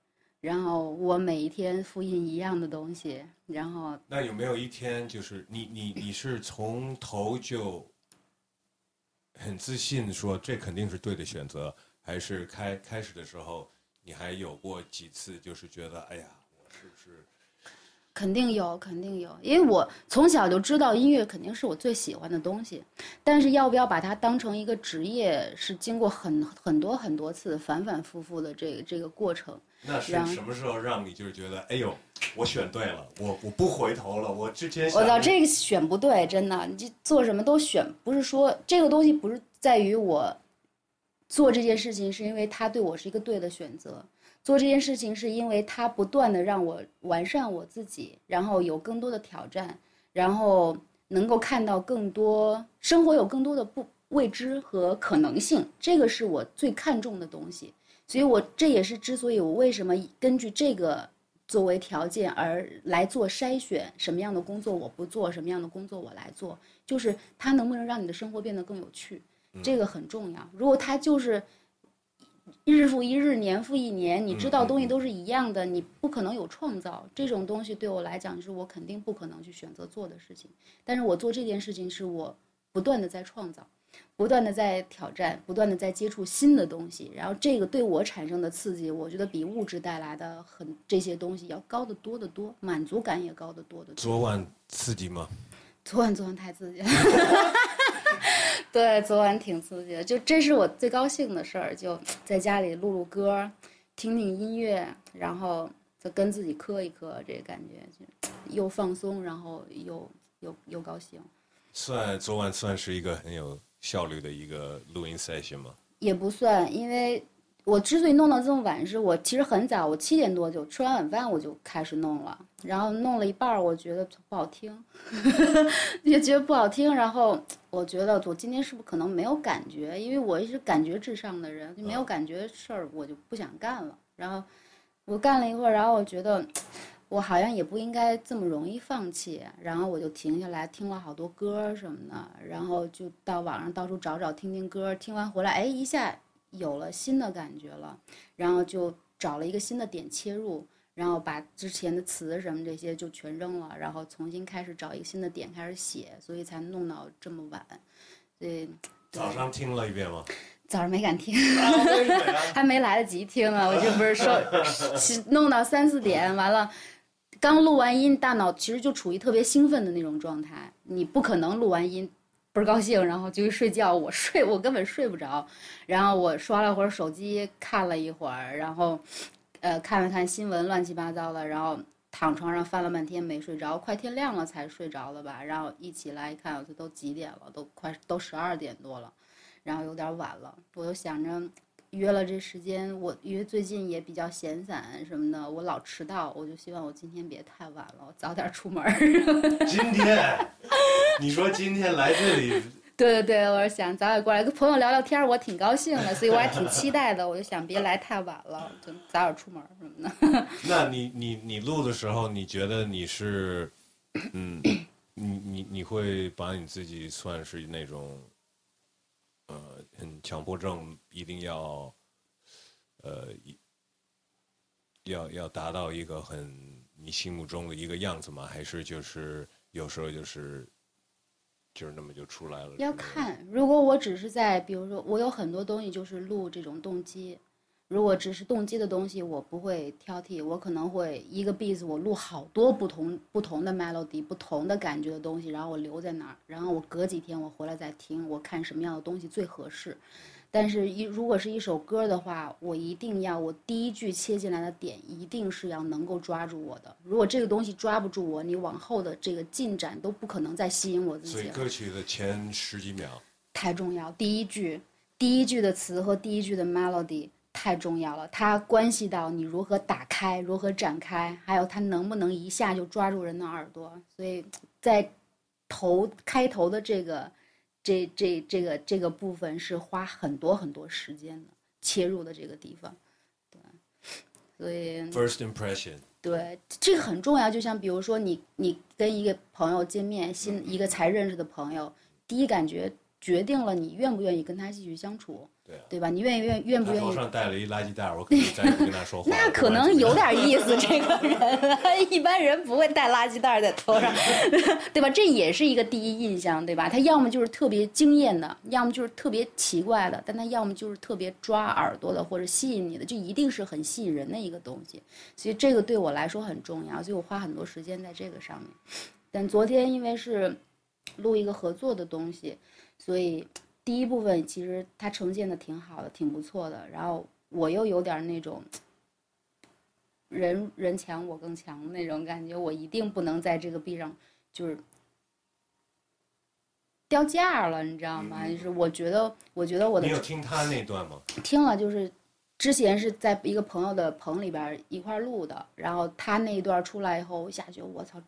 然后我每一天复印一样的东西，然后那有没有一天就是你你你是从头就很自信说这肯定是对的选择，还是开开始的时候你还有过几次就是觉得哎呀我是不是？肯定有，肯定有，因为我从小就知道音乐肯定是我最喜欢的东西，但是要不要把它当成一个职业，是经过很很多很多次反反复复的这个这个过程。那是什么时候让你就是觉得，哎呦，我选对了，我我不回头了，我之前我操，这个选不对，真的，你做什么都选，不是说这个东西不是在于我做这件事情是因为它对我是一个对的选择。做这件事情是因为它不断的让我完善我自己，然后有更多的挑战，然后能够看到更多生活有更多的不未知和可能性，这个是我最看重的东西。所以，我这也是之所以我为什么根据这个作为条件而来做筛选，什么样的工作我不做，什么样的工作我来做，就是它能不能让你的生活变得更有趣，这个很重要。如果它就是。日复一日，年复一年，你知道东西都是一样的，你不可能有创造。这种东西对我来讲，就是我肯定不可能去选择做的事情。但是我做这件事情，是我不断的在创造，不断的在挑战，不断的在接触新的东西。然后这个对我产生的刺激，我觉得比物质带来的很这些东西要高得多得多，满足感也高得多得多。昨晚刺激吗？昨晚昨晚太刺激了。对，昨晚挺刺激的，就这是我最高兴的事儿，就在家里录录歌，听听音乐，然后再跟自己磕一磕，这个感觉就又放松，然后又又又高兴。算昨晚算是一个很有效率的一个录音 session 吗？也不算，因为。我之所以弄到这么晚，是我其实很早，我七点多就吃完晚饭我就开始弄了，然后弄了一半儿，我觉得不好听，也觉得不好听，然后我觉得我今天是不是可能没有感觉，因为我是感觉至上的人，就没有感觉事儿我就不想干了。然后我干了一会儿，然后我觉得我好像也不应该这么容易放弃，然后我就停下来听了好多歌什么的，然后就到网上到处找找听听歌，听完回来，哎一下。有了新的感觉了，然后就找了一个新的点切入，然后把之前的词什么这些就全扔了，然后重新开始找一个新的点开始写，所以才弄到这么晚。对，早上听了一遍吗？早上没敢听，还没来得及听啊。我就不是说弄到三四点，完了刚录完音，大脑其实就处于特别兴奋的那种状态，你不可能录完音。不是高兴，然后就去睡觉。我睡，我根本睡不着。然后我刷了会儿手机，看了一会儿，然后，呃，看了看新闻，乱七八糟的。然后躺床上翻了半天没睡着，快天亮了才睡着了吧。然后一起来一看，这都几点了？都快都十二点多了，然后有点晚了。我就想着。约了这时间，我因为最近也比较闲散什么的，我老迟到，我就希望我今天别太晚了，我早点出门。今天，你说今天来这里？对对对，我是想早点过来跟朋友聊聊天，我挺高兴的，所以我还挺期待的。我就想别来太晚了，就早点出门什么的。那你你你录的时候，你觉得你是，嗯，你你你会把你自己算是那种？呃，很强迫症，一定要，呃，要要达到一个很你心目中的一个样子吗？还是就是有时候就是就是那么就出来了？要看，如果我只是在，比如说我有很多东西就是录这种动机，如果只是动机的东西，我不会挑剔，我可能会一个 beat 我录好多不同不同的 melody，不同的感觉的东西，然后我留在那儿，然后我隔几天我回来再听，我看什么样的东西最合适。但是，一如果是一首歌的话，我一定要我第一句切进来的点一定是要能够抓住我的。如果这个东西抓不住我，你往后的这个进展都不可能再吸引我自己。所以歌曲的前十几秒太重要，第一句，第一句的词和第一句的 melody 太重要了，它关系到你如何打开、如何展开，还有它能不能一下就抓住人的耳朵。所以在头开头的这个。这这这个这个部分是花很多很多时间的切入的这个地方，对，所以 first impression 对这个很重要。就像比如说你你跟一个朋友见面，新一个才认识的朋友，第一感觉决定了你愿不愿意跟他继续相处。对对吧？你愿意愿愿不愿意？头上带了一垃圾袋，我跟他说话。那可能有点意思，这个人，一般人不会带垃圾袋在头上，对吧？这也是一个第一印象，对吧？他要么就是特别惊艳的，要么就是特别奇怪的，但他要么就是特别抓耳朵的或者吸引你的，就一定是很吸引人的一个东西。所以这个对我来说很重要，所以我花很多时间在这个上面。但昨天因为是录一个合作的东西，所以。第一部分其实它呈现的挺好的，挺不错的。然后我又有点那种人人强我更强的那种感觉，我一定不能在这个币上就是掉价了，你知道吗？就是我觉得，我觉得我的你有听他那段吗？听了，就是之前是在一个朋友的棚里边一块录的，然后他那一段出来以后，我一下去我操。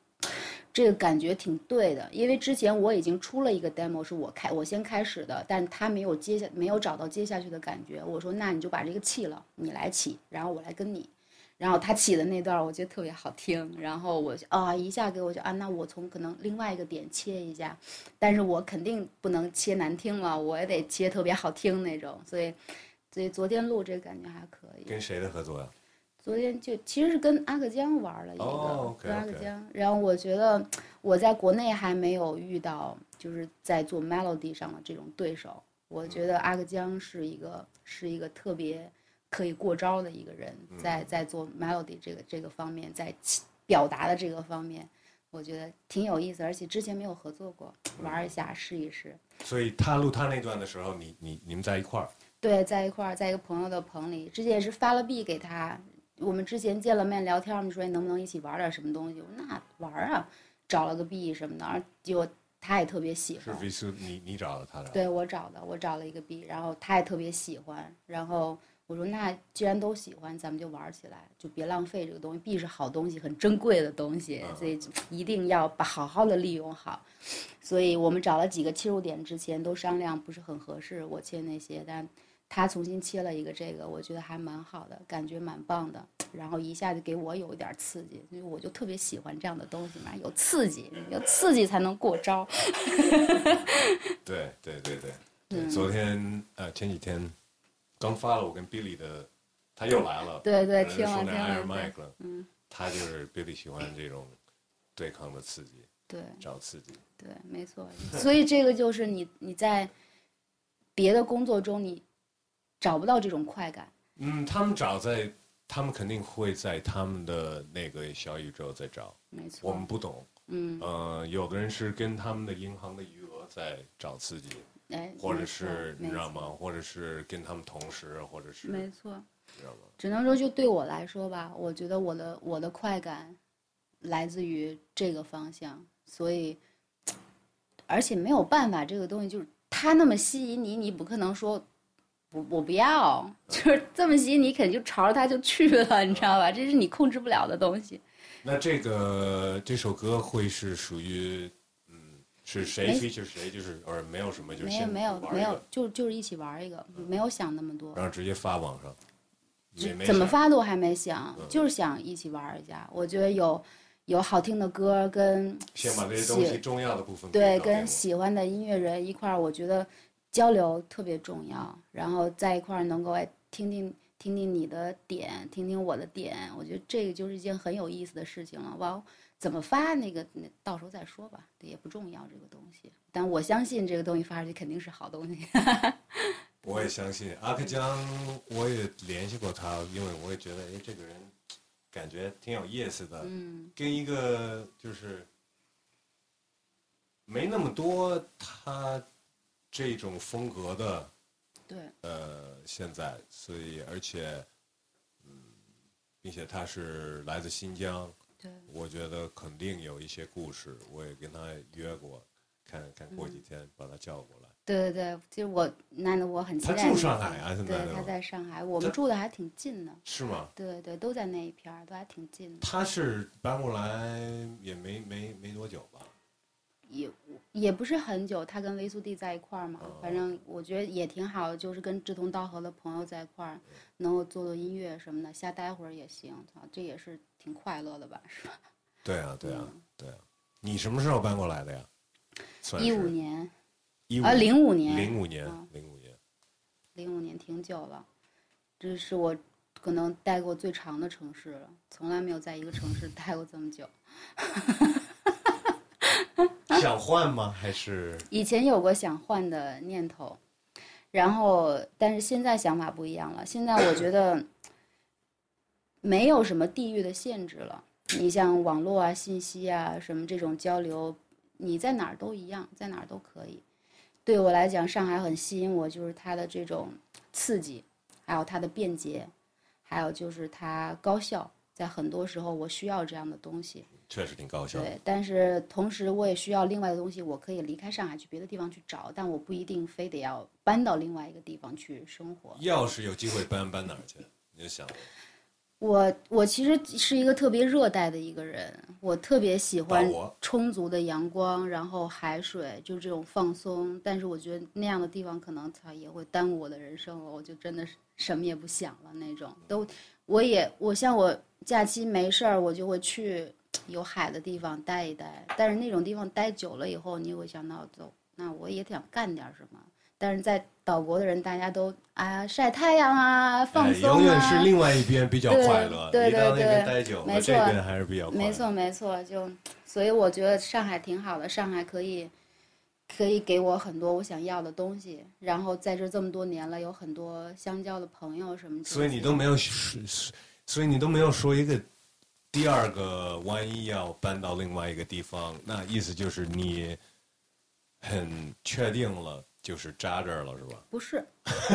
这个感觉挺对的，因为之前我已经出了一个 demo，是我开我先开始的，但他没有接下没有找到接下去的感觉。我说那你就把这个弃了，你来起，然后我来跟你。然后他起的那段我觉得特别好听，然后我啊一下给我就啊那我从可能另外一个点切一下，但是我肯定不能切难听了，我也得切特别好听那种。所以所以昨天录这个感觉还可以。跟谁的合作呀？昨天就其实是跟阿克江玩了一个，跟阿克江。然后我觉得我在国内还没有遇到，就是在做 melody 上的这种对手。我觉得阿克江是一个是一个特别可以过招的一个人，在在做 melody 这个这个方面，在表达的这个方面，我觉得挺有意思。而且之前没有合作过，玩一下试一试。所以他录他那段的时候，你你你们在一块儿？对，在一块儿，在一个朋友的棚里。之前也是发了币给他。我们之前见了面聊天，你说你能不能一起玩点什么东西？我说那玩啊，找了个币什么的，结果他也特别喜欢。是 V 斯，你你找的他的？对我找的，我找了一个币，然后他也特别喜欢。然后我说那既然都喜欢，咱们就玩起来，就别浪费这个东西。币是好东西，很珍贵的东西，所以一定要把好好的利用好。所以我们找了几个切入点，之前都商量不是很合适，我切那些，但。他重新切了一个这个，我觉得还蛮好的，感觉蛮棒的。然后一下就给我有一点刺激，所以我就特别喜欢这样的东西嘛，有刺激，有刺激才能过招。对对对对，昨天呃前几天刚发了我跟 Billy 的，他又来了。对对，听了听了。嗯，他就是 Billy 喜欢这种对抗的刺激，对，找刺激。对，没错。所以这个就是你你在别的工作中你。找不到这种快感。嗯，他们找在，他们肯定会在他们的那个小宇宙在找。没错。我们不懂。嗯。呃，有的人是跟他们的银行的余额在找刺激。哎。或者是你知道吗？或者是跟他们同时，或者是。没错。知道吗？只能说，就对我来说吧，我觉得我的我的快感来自于这个方向，所以，而且没有办法，这个东西就是它那么吸引你，你不可能说。我我不要，就是这么些，你肯定就朝着他就去了，你知道吧？这是你控制不了的东西。那这个这首歌会是属于，嗯，是谁 feature 谁？就是，而没有什么，就是没有没有没有，就就是一起玩一个，没有想那么多。然后直接发网上，怎么发的我还没想，就是想一起玩一下。我觉得有有好听的歌，跟先把这些东西重要的部分对，跟喜欢的音乐人一块儿，我觉得。交流特别重要，然后在一块儿能够听听听听你的点，听听我的点，我觉得这个就是一件很有意思的事情了。哇，怎么发那个，那到时候再说吧，这也不重要这个东西。但我相信这个东西发出去肯定是好东西。我也相信阿克江，我也联系过他，因为我也觉得，哎，这个人感觉挺有意思的，嗯跟一个就是没那么多他这种风格的，对，呃，现在，所以而且，嗯，并且他是来自新疆，对，我觉得肯定有一些故事，我也跟他约过，看看过几天把他叫过来。对对对，其实我那那我很期待他。住上海啊现在对，他在上海，我们住的还挺近的。是吗？对对，都在那一片儿，都还挺近的。他是搬过来也没没没多久吧？也也不是很久，他跟维苏蒂在一块儿嘛，哦反正我觉得也挺好的，就是跟志同道合的朋友在一块儿，能够做做音乐什么的，瞎待会儿也行，啊，这也是挺快乐的吧，是吧？对啊，对啊，嗯对啊。你什么时候搬过来的呀？一五年，一啊，零五年，零五年啊，零五年。零五年挺久了，这是我可能待过最长的城市了，从来没有在一个城市待过这么久。想换吗？还是以前有过想换的念头，然后但是现在想法不一样了。现在我觉得没有什么地域的限制了。你像网络啊、信息啊什么这种交流，你在哪儿都一样，在哪儿都可以。对我来讲，上海很吸引我，就是它的这种刺激，还有它的便捷，还有就是它高效。在很多时候，我需要这样的东西。确实挺高效的？对，但是同时我也需要另外的东西，我可以离开上海去别的地方去找，但我不一定非得要搬到另外一个地方去生活。要是有机会搬，搬哪儿去？你就想我我其实是一个特别热带的一个人，我特别喜欢充足的阳光，然后海水，就这种放松。但是我觉得那样的地方可能它也会耽误我的人生了，我就真的是什么也不想了那种。都，我也我像我假期没事儿，我就会去有海的地方待一待。但是那种地方待久了以后，你也会想到走，那我也想干点什么。但是在岛国的人，大家都啊晒太阳啊，放哎，松啊，永远是另外一边比较快乐。对对一到那边对待久了，没错这边还是比较快乐。没错，没错，就所以我觉得上海挺好的，上海可以可以给我很多我想要的东西，然后在这这么多年了，有很多相交的朋友什么。所以你都没有说，所以你都没有说一个第二个，万一要搬到另外一个地方，那意思就是你很确定了，就是扎这儿了，是吧？不是，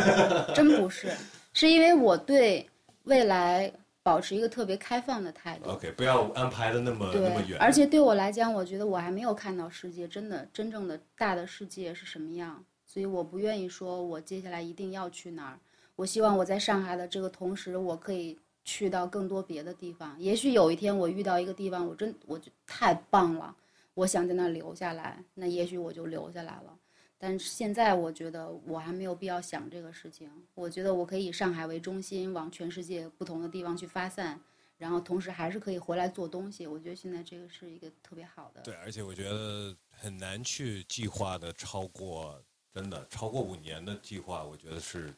真不是，是因为我对未来保持一个特别开放的态度。OK，不要安排的那么那么，远。而且对我来讲，我觉得我还没有看到世界真的真正的大的世界是什么样，所以我不愿意说我接下来一定要去哪儿。我希望我在上海的这个同时，我可以去到更多别的地方。也许有一天我遇到一个地方，我真我就太棒了，我想在那留下来，那也许我就留下来了。但是现在我觉得我还没有必要想这个事情。我觉得我可以以上海为中心，往全世界不同的地方去发散。然后同时还是可以回来做东西。我觉得现在这个是一个特别好的。对，而且我觉得很难去计划的超过，真的超过五年的计划，我觉得是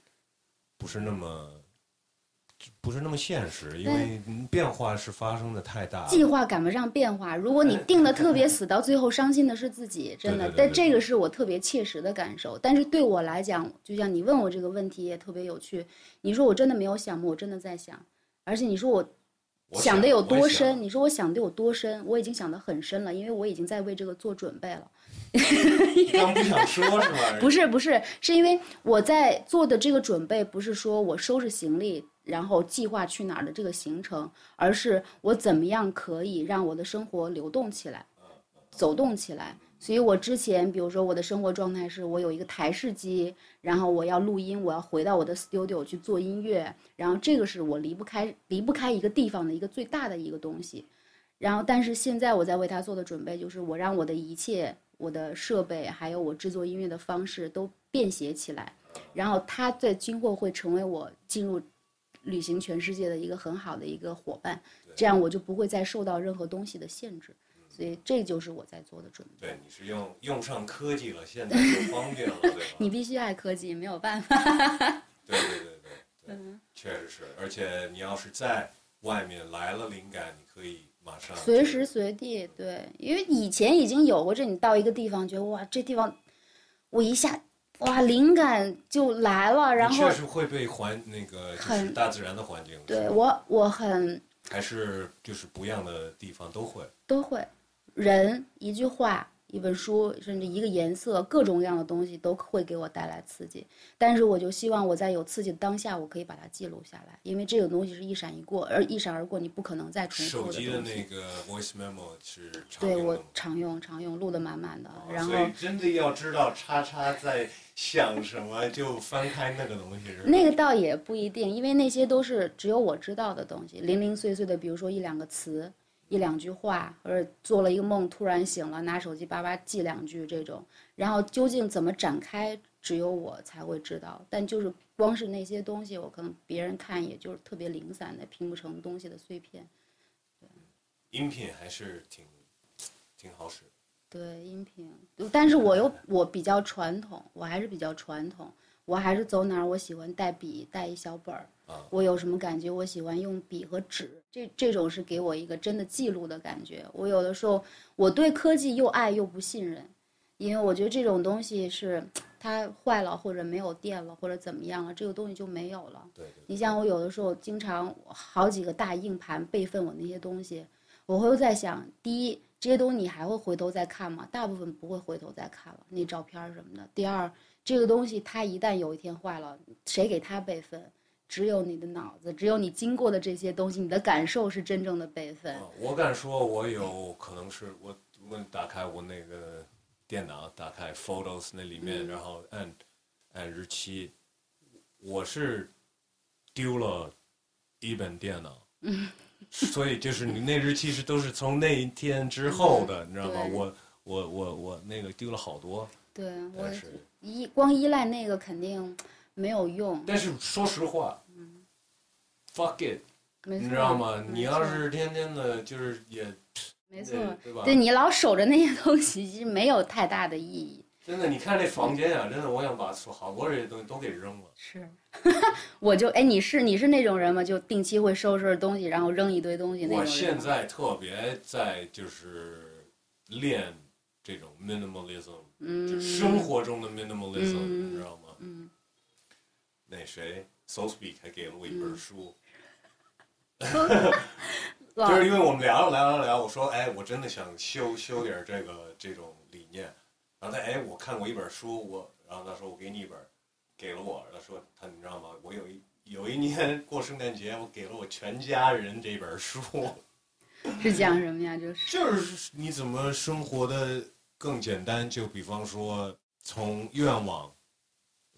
不是那么不是那么现实，因为变化是发生的太大。计划赶不上变化，如果你定的特别死，到最后伤心的是自己，真的。对对对对但这个是我特别切实的感受。但是对我来讲，就像你问我这个问题也特别有趣。你说我真的没有想过？我真的在想，而且你说我我想的有多深？你说我想的有多深？我已经想得很深了，因为我已经在为这个做准备了。刚不想说是吧？不是不是，是因为我在做的这个准备，不是说我收拾行李，然后计划去哪儿的这个行程，而是我怎么样可以让我的生活流动起来，走动起来。所以我之前，比如说我的生活状态是我有一个台式机，然后我要录音，我要回到我的 studio 去做音乐，然后这个是我离不开离不开一个地方的一个最大的一个东西。然后，但是现在我在为它做的准备，就是我让我的一切，我的设备，还有我制作音乐的方式都便携起来，然后它在今后会成为我进入旅行全世界的一个很好的一个伙伴，这样我就不会再受到任何东西的限制。所以这就是我在做的准备。对，你是用用上科技了，现在就方便了，对吧？你必须爱科技，没有办法。对对对对嗯，确实是，而且你要是在外面来了灵感，你可以马上随时随地对，因为以前已经有过这，你到一个地方觉得哇，这地方我一下哇灵感就来了，然后你确实会被环那个就是很大自然的环境，对我我很还是就是不一样的地方都会。都会，人一句话。一本书，甚至一个颜色，各种各样的东西都会给我带来刺激。但是我就希望我在有刺激的当下，我可以把它记录下来，因为这个东西是一闪一过，而一闪而过，你不可能再重复的手机的。那个 voice memo 是常对我常用常用，录的满满的。然后所以真的要知道叉叉在想什么，就翻开那个东西是吧？那个倒也不一定，因为那些都是只有我知道的东西，零零碎碎的，比如说一两个词。一两句话，或者做了一个梦，突然醒了，拿手机叭叭记两句这种，然后究竟怎么展开，只有我才会知道。但就是光是那些东西，我可能别人看也就是特别零散的，拼不成东西的碎片。音频还是挺挺好使。对音频，但是我又我比较传统，我还是比较传统，我还是走哪儿我喜欢带笔带一小本儿。啊我有什么感觉？我喜欢用笔和纸，这这种是给我一个真的记录的感觉。我有的时候我对科技又爱又不信任，因为我觉得这种东西是它坏了或者没有电了或者怎么样了，这个东西就没有了。对对你像我有的时候经常好几个大硬盘备份我那些东西，我会在想，第一这些东西你还会回头再看吗？大部分不会回头再看了，那照片什么的。第二，这个东西它一旦有一天坏了，谁给它备份？只有你的脑子，只有你经过的这些东西，你的感受是真正的备份。啊我敢说，我有可能是我我打开我那个电脑，打开 Photos 那里面，嗯然后按按日期，我是丢了一本电脑。嗯所以就是你那日期是都是从那一天之后的，你知道吗？我我我我那个丢了好多，对我是依光依赖那个肯定没有用，但是说实话，fuck it，你知道吗？你要是天天的，就是也没错，对吧？对你老守着那些东西，其实没有太大的意义。真的，你看这房间啊，真的，我想把好多这些东西都给扔了。是，我就哎，你是你是那种人吗？就定期会收拾东西，然后扔一堆东西那种我现在特别在就是练这种 minimalism，、生活中的 minimalism，、嗯你知道吗？嗯，那谁 So Speak 还给了我一本书，老 就是因为我们聊聊聊着聊，我说哎，我真的想修修点这个这种理念，然后他哎，我看过一本书，我然后他说我给你一本，给了我，他说他你知道吗？我有一有一年过圣诞节，我给了我全家人这本书。是讲什么呀？就是就是你怎么生活的更简单？就比方说从愿望，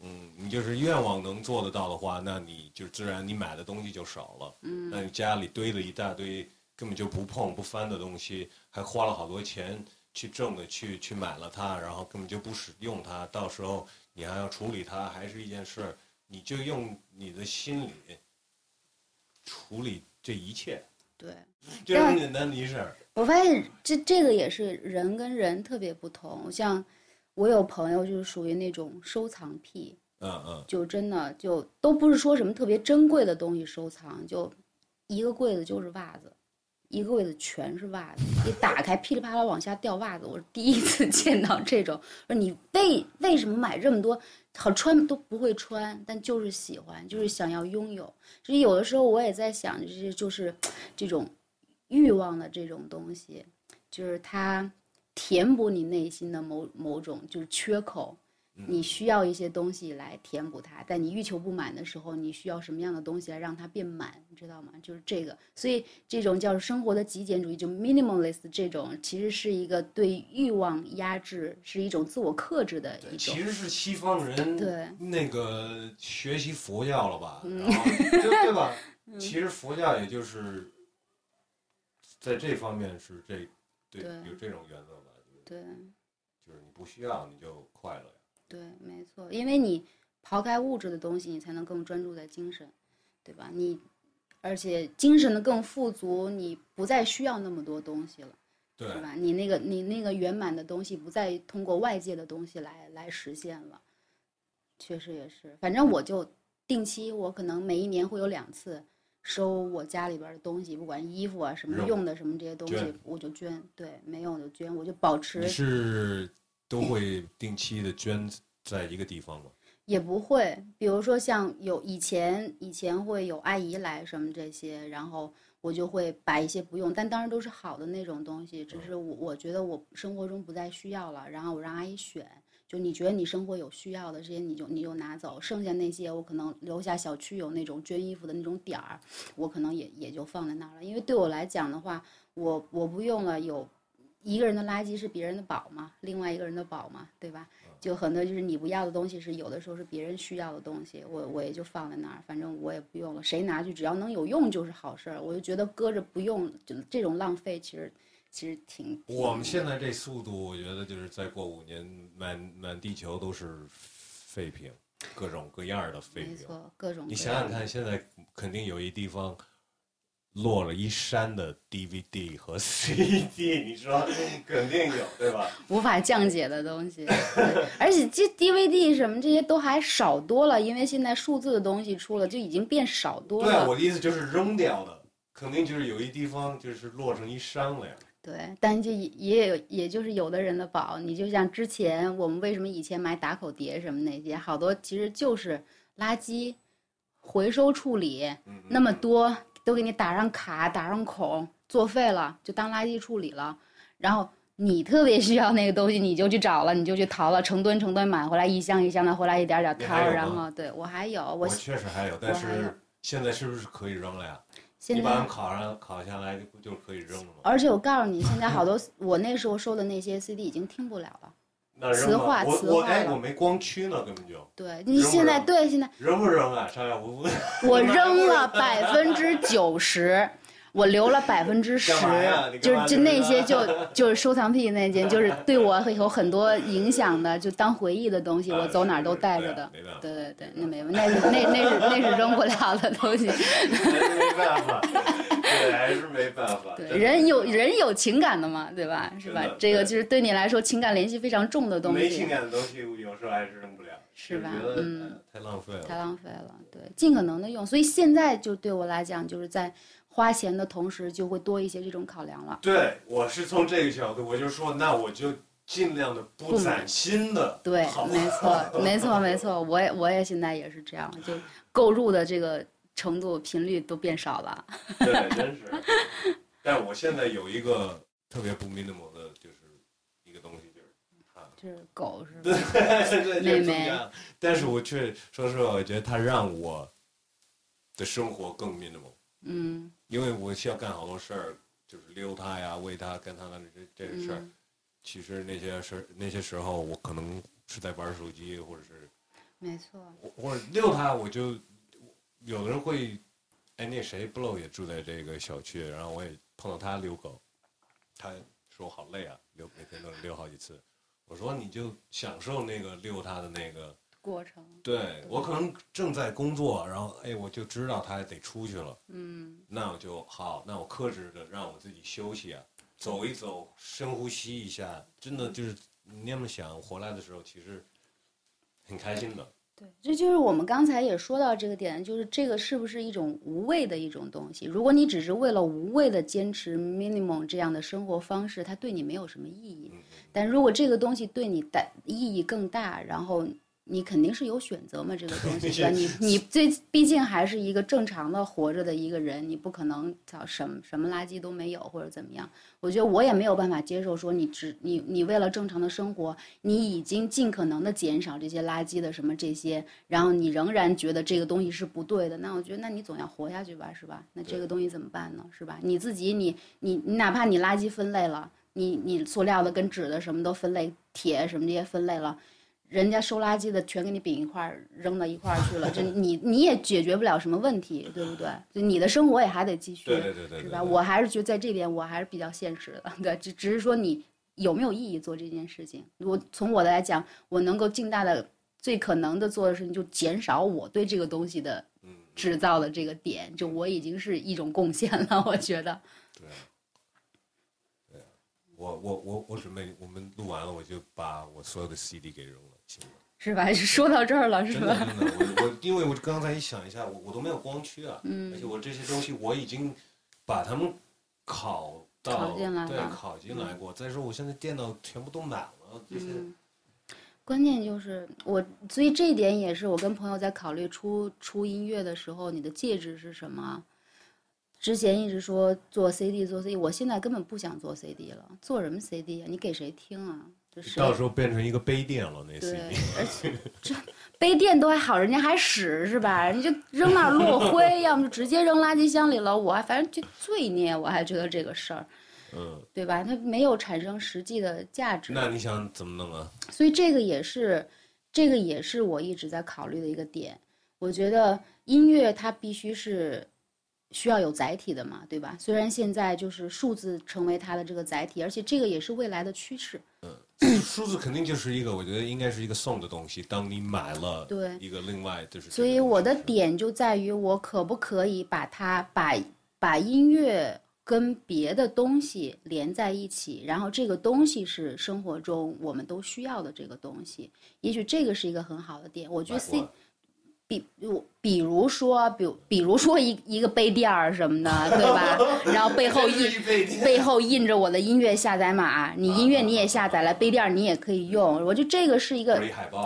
嗯，你就是愿望能做得到的话，那你就自然你买的东西就少了。嗯那你家里堆了一大堆根本就不碰不翻的东西，还花了好多钱去挣的去去买了它，然后根本就不使用它，到时候你还要处理它，还是一件事儿。你就用你的心理处理这一切，对。就这么简单的一事儿。我发现这这个也是人跟人特别不同，像我有朋友就是属于那种收藏癖，嗯嗯。就真的就都不是说什么特别珍贵的东西收藏，就一个柜子就是袜子，一个柜子全是袜子，一打开噼里啪啦往下掉袜子，我是第一次 见到这种。说你为为什么买这么多，好穿都不会穿，但就是喜欢，就是想要拥有。所以有的时候我也在想，就是就 是这种欲望的这种东西，就是它填补你内心的某某种就是缺口。你需要一些东西来填补它，在你欲求不满的时候，你需要什么样的东西来让它变满，你知道吗？就是这个，所以这种叫生活的极简主义，就 minimalist 这种，其实是一个对欲望压制，是一种自我克制的一种其。实是西方人对那个学习佛教了吧，嗯然后 对对吧？其实佛教也就是在这方面是这对对有这种原则对就是你不需要你就快乐呀。对，没错，因为你刨开物质的东西，你才能更专注在精神，对吧？你而且精神的更富足，你不再需要那么多东西了。对是吧？你那个你那个圆满的东西不再通过外界的东西来来实现了，确实也是。反正我就定期，我可能每一年会有两次收我家里边的东西，不管衣服啊什么用的什么这些东西，我就捐。对，没用就捐，我就保持是都会定期的捐在一个地方吗？也不会，比如说像有以前以前会有阿姨来什么这些，然后我就会把一些不用，但当然都是好的那种东西，只是我我觉得我生活中不再需要了，然后我让阿姨选，就你觉得你生活有需要的这些你就你就拿走，剩下那些我可能留下小区有那种捐衣服的那种点儿，我可能也也就放在那儿了，因为对我来讲的话，我我不用了有。一个人的垃圾是别人的宝嘛，另外一个人的宝嘛，对吧？就很多就是你不要的东西，是有的时候是别人需要的东西，我我也就放在那儿，反正我也不用了，谁拿去只要能有用就是好事儿。我就觉得搁着不用，就这种浪费，其实其实挺。我们现在这速度，我觉得就是再过五年，满满地球都是废品，各种各样的废品。没错，各种。你想想看，，现在肯定有一地方落了一山的 DVD 和 CD，你说肯定有，对吧？无法降解的东西，而且这 DVD 什么这些都还少多了，因为现在数字的东西出了，就已经变少多了对。我的意思就是扔掉的，肯定就是有一地方就是落成一山了呀。对，但就也也有，也就是有的人的宝，你就像之前我们为什么以前买打口碟什么那些，好多其实就是垃圾回收处理，嗯，那么多都给你打上卡、打上孔，作废了，就当垃圾处理了。然后你特别需要那个东西，你就去找了，你就去淘了，成吨成吨买回来，一箱一箱的回来，一点点掏。你还有吗然后对我还有，我我确实还有，但是现在是不是可以扔了呀？现在你把它烤上烤下来，就不就可以扔了吗？而且我告诉你，现在好多 我那时候收的那些 CD 已经听不了了。那扔磁化吧，我我哎，磁化了我没光驱呢，根本就对你现在扔对现在扔不扔啊？上来我 我扔了百分之九十，我留了百分之十就是就那些就就是收藏癖那件，就是对我会有很多影响的，就当回忆的东西，我走哪儿都带着的。没办法，对对对，那没那是那那是那是扔不了的东西。没办法，对，还是没办法。对，人有人有情感的嘛，对吧？是吧？这个就是对你来说情感联系非常重的东没情西，感的东西，有时候还是扔不了，是吧嗯哎太浪费了太。浪费了。对，尽可能的用。所以现在就对我来讲，就是在花钱的同时，就会多一些这种考量了。对，我是从这个角度，我就说，那我就尽量的不不攒新的，对，没错，没错，没错。我也我也现在也是这样，就购入的这个程度频率都变少了。对，真 是。但我现在有一个特别不 minimal 的，就是一个东西，就是它，就是狗是 吧？对，就是妹妹。但是我却说实话，我觉得它让我的生活更 minimal，嗯因为我需要干好多事儿，就是溜它呀、喂它、跟它的这这个事儿。嗯，其实那些事儿那些时候，我可能是在玩手机，或者是没错。或者遛它，我就有的人会，哎，那谁 Blow 也住在这个小区，然后我也碰到他遛狗，他说我好累啊，遛每天都遛好几次。我说你就享受那个遛它的那个，过程，对我可能正在工作，然后哎，我就知道他得出去了，嗯，那我就好，那我克制着让我自己休息啊，走一走，深呼吸一下，真的就是你那么想，回来的时候其实很开心的。对，这就是我们刚才也说到这个点，就是这个是不是一种无谓的一种东西？如果你只是为了无谓的坚持 minimum 这样的生活方式，它对你没有什么意义。嗯但如果这个东西对你的意义更大，然后你肯定是有选择嘛，这个东西 是吧？你你最毕竟还是一个正常的活着的一个人，你不可能找什么什么垃圾都没有或者怎么样。我觉得我也没有办法接受说你只你你为了正常的生活，你已经尽可能的减少这些垃圾的什么这些，然后你仍然觉得这个东西是不对的，那我觉得那你总要活下去吧，是吧？那这个东西怎么办呢？是吧？你自己你你你哪怕你垃圾分类了。你你塑料的跟纸的什么都分类，铁什么这些分类了，人家收垃圾的全给你饼一块儿扔到一块儿去了，这 你你也解决不了什么问题，对不对？就你的生活也还得继续，对对对对，是吧？我还是觉得在这点我还是比较现实的，对，只只是说你有没有意义做这件事情。我从我的来讲，我能够尽大的、最可能的做的事情，就减少我对这个东西的嗯，制造的这个点，就我已经是一种贡献了，我觉得。对我我我我准备，我们录完了，我就把我所有的 CD 给扔了，行吗？是吧？说到这儿了，是真的吧？真的，我我因为我刚才一想一下，我我都没有光驱啊，嗯而且我这些东西我已经把它们拷到拷进来对拷进来过。再说我现在电脑全部都满了，这些嗯，关键就是我，所以这一点也是我跟朋友在考虑出出音乐的时候，你的介质是什么？之前一直说做 CD 做 CD，我现在根本不想做 CD 了，做什么 CD 啊？你给谁听啊？就是到时候变成一个杯垫了那对 CD。，而且这杯垫都还好，人家还使是吧？你就扔那儿落灰，要么就直接扔垃圾箱里了。我还反正就罪孽，我还觉得这个事儿，嗯，对吧？它没有产生实际的价值。那你想怎么弄啊？所以这个也是，这个也是我一直在考虑的一个点。我觉得音乐它必须是需要有载体的嘛，对吧？虽然现在就是数字成为它的这个载体，而且这个也是未来的趋势。嗯数字肯定就是一个，我觉得应该是一个送的东西。当你买了对一个另外就是所以我的点就在于，我可不可以把它把把音乐跟别的东西连在一起，然后这个东西是生活中我们都需要的这个东西，也许这个是一个很好的点。我觉得 C。比如比如说，比如比如说一一个杯垫儿什么的，对吧？然后背后印 背后印着我的音乐下载码，你音乐你也下载了，杯垫儿你也可以用。我觉得这个是一个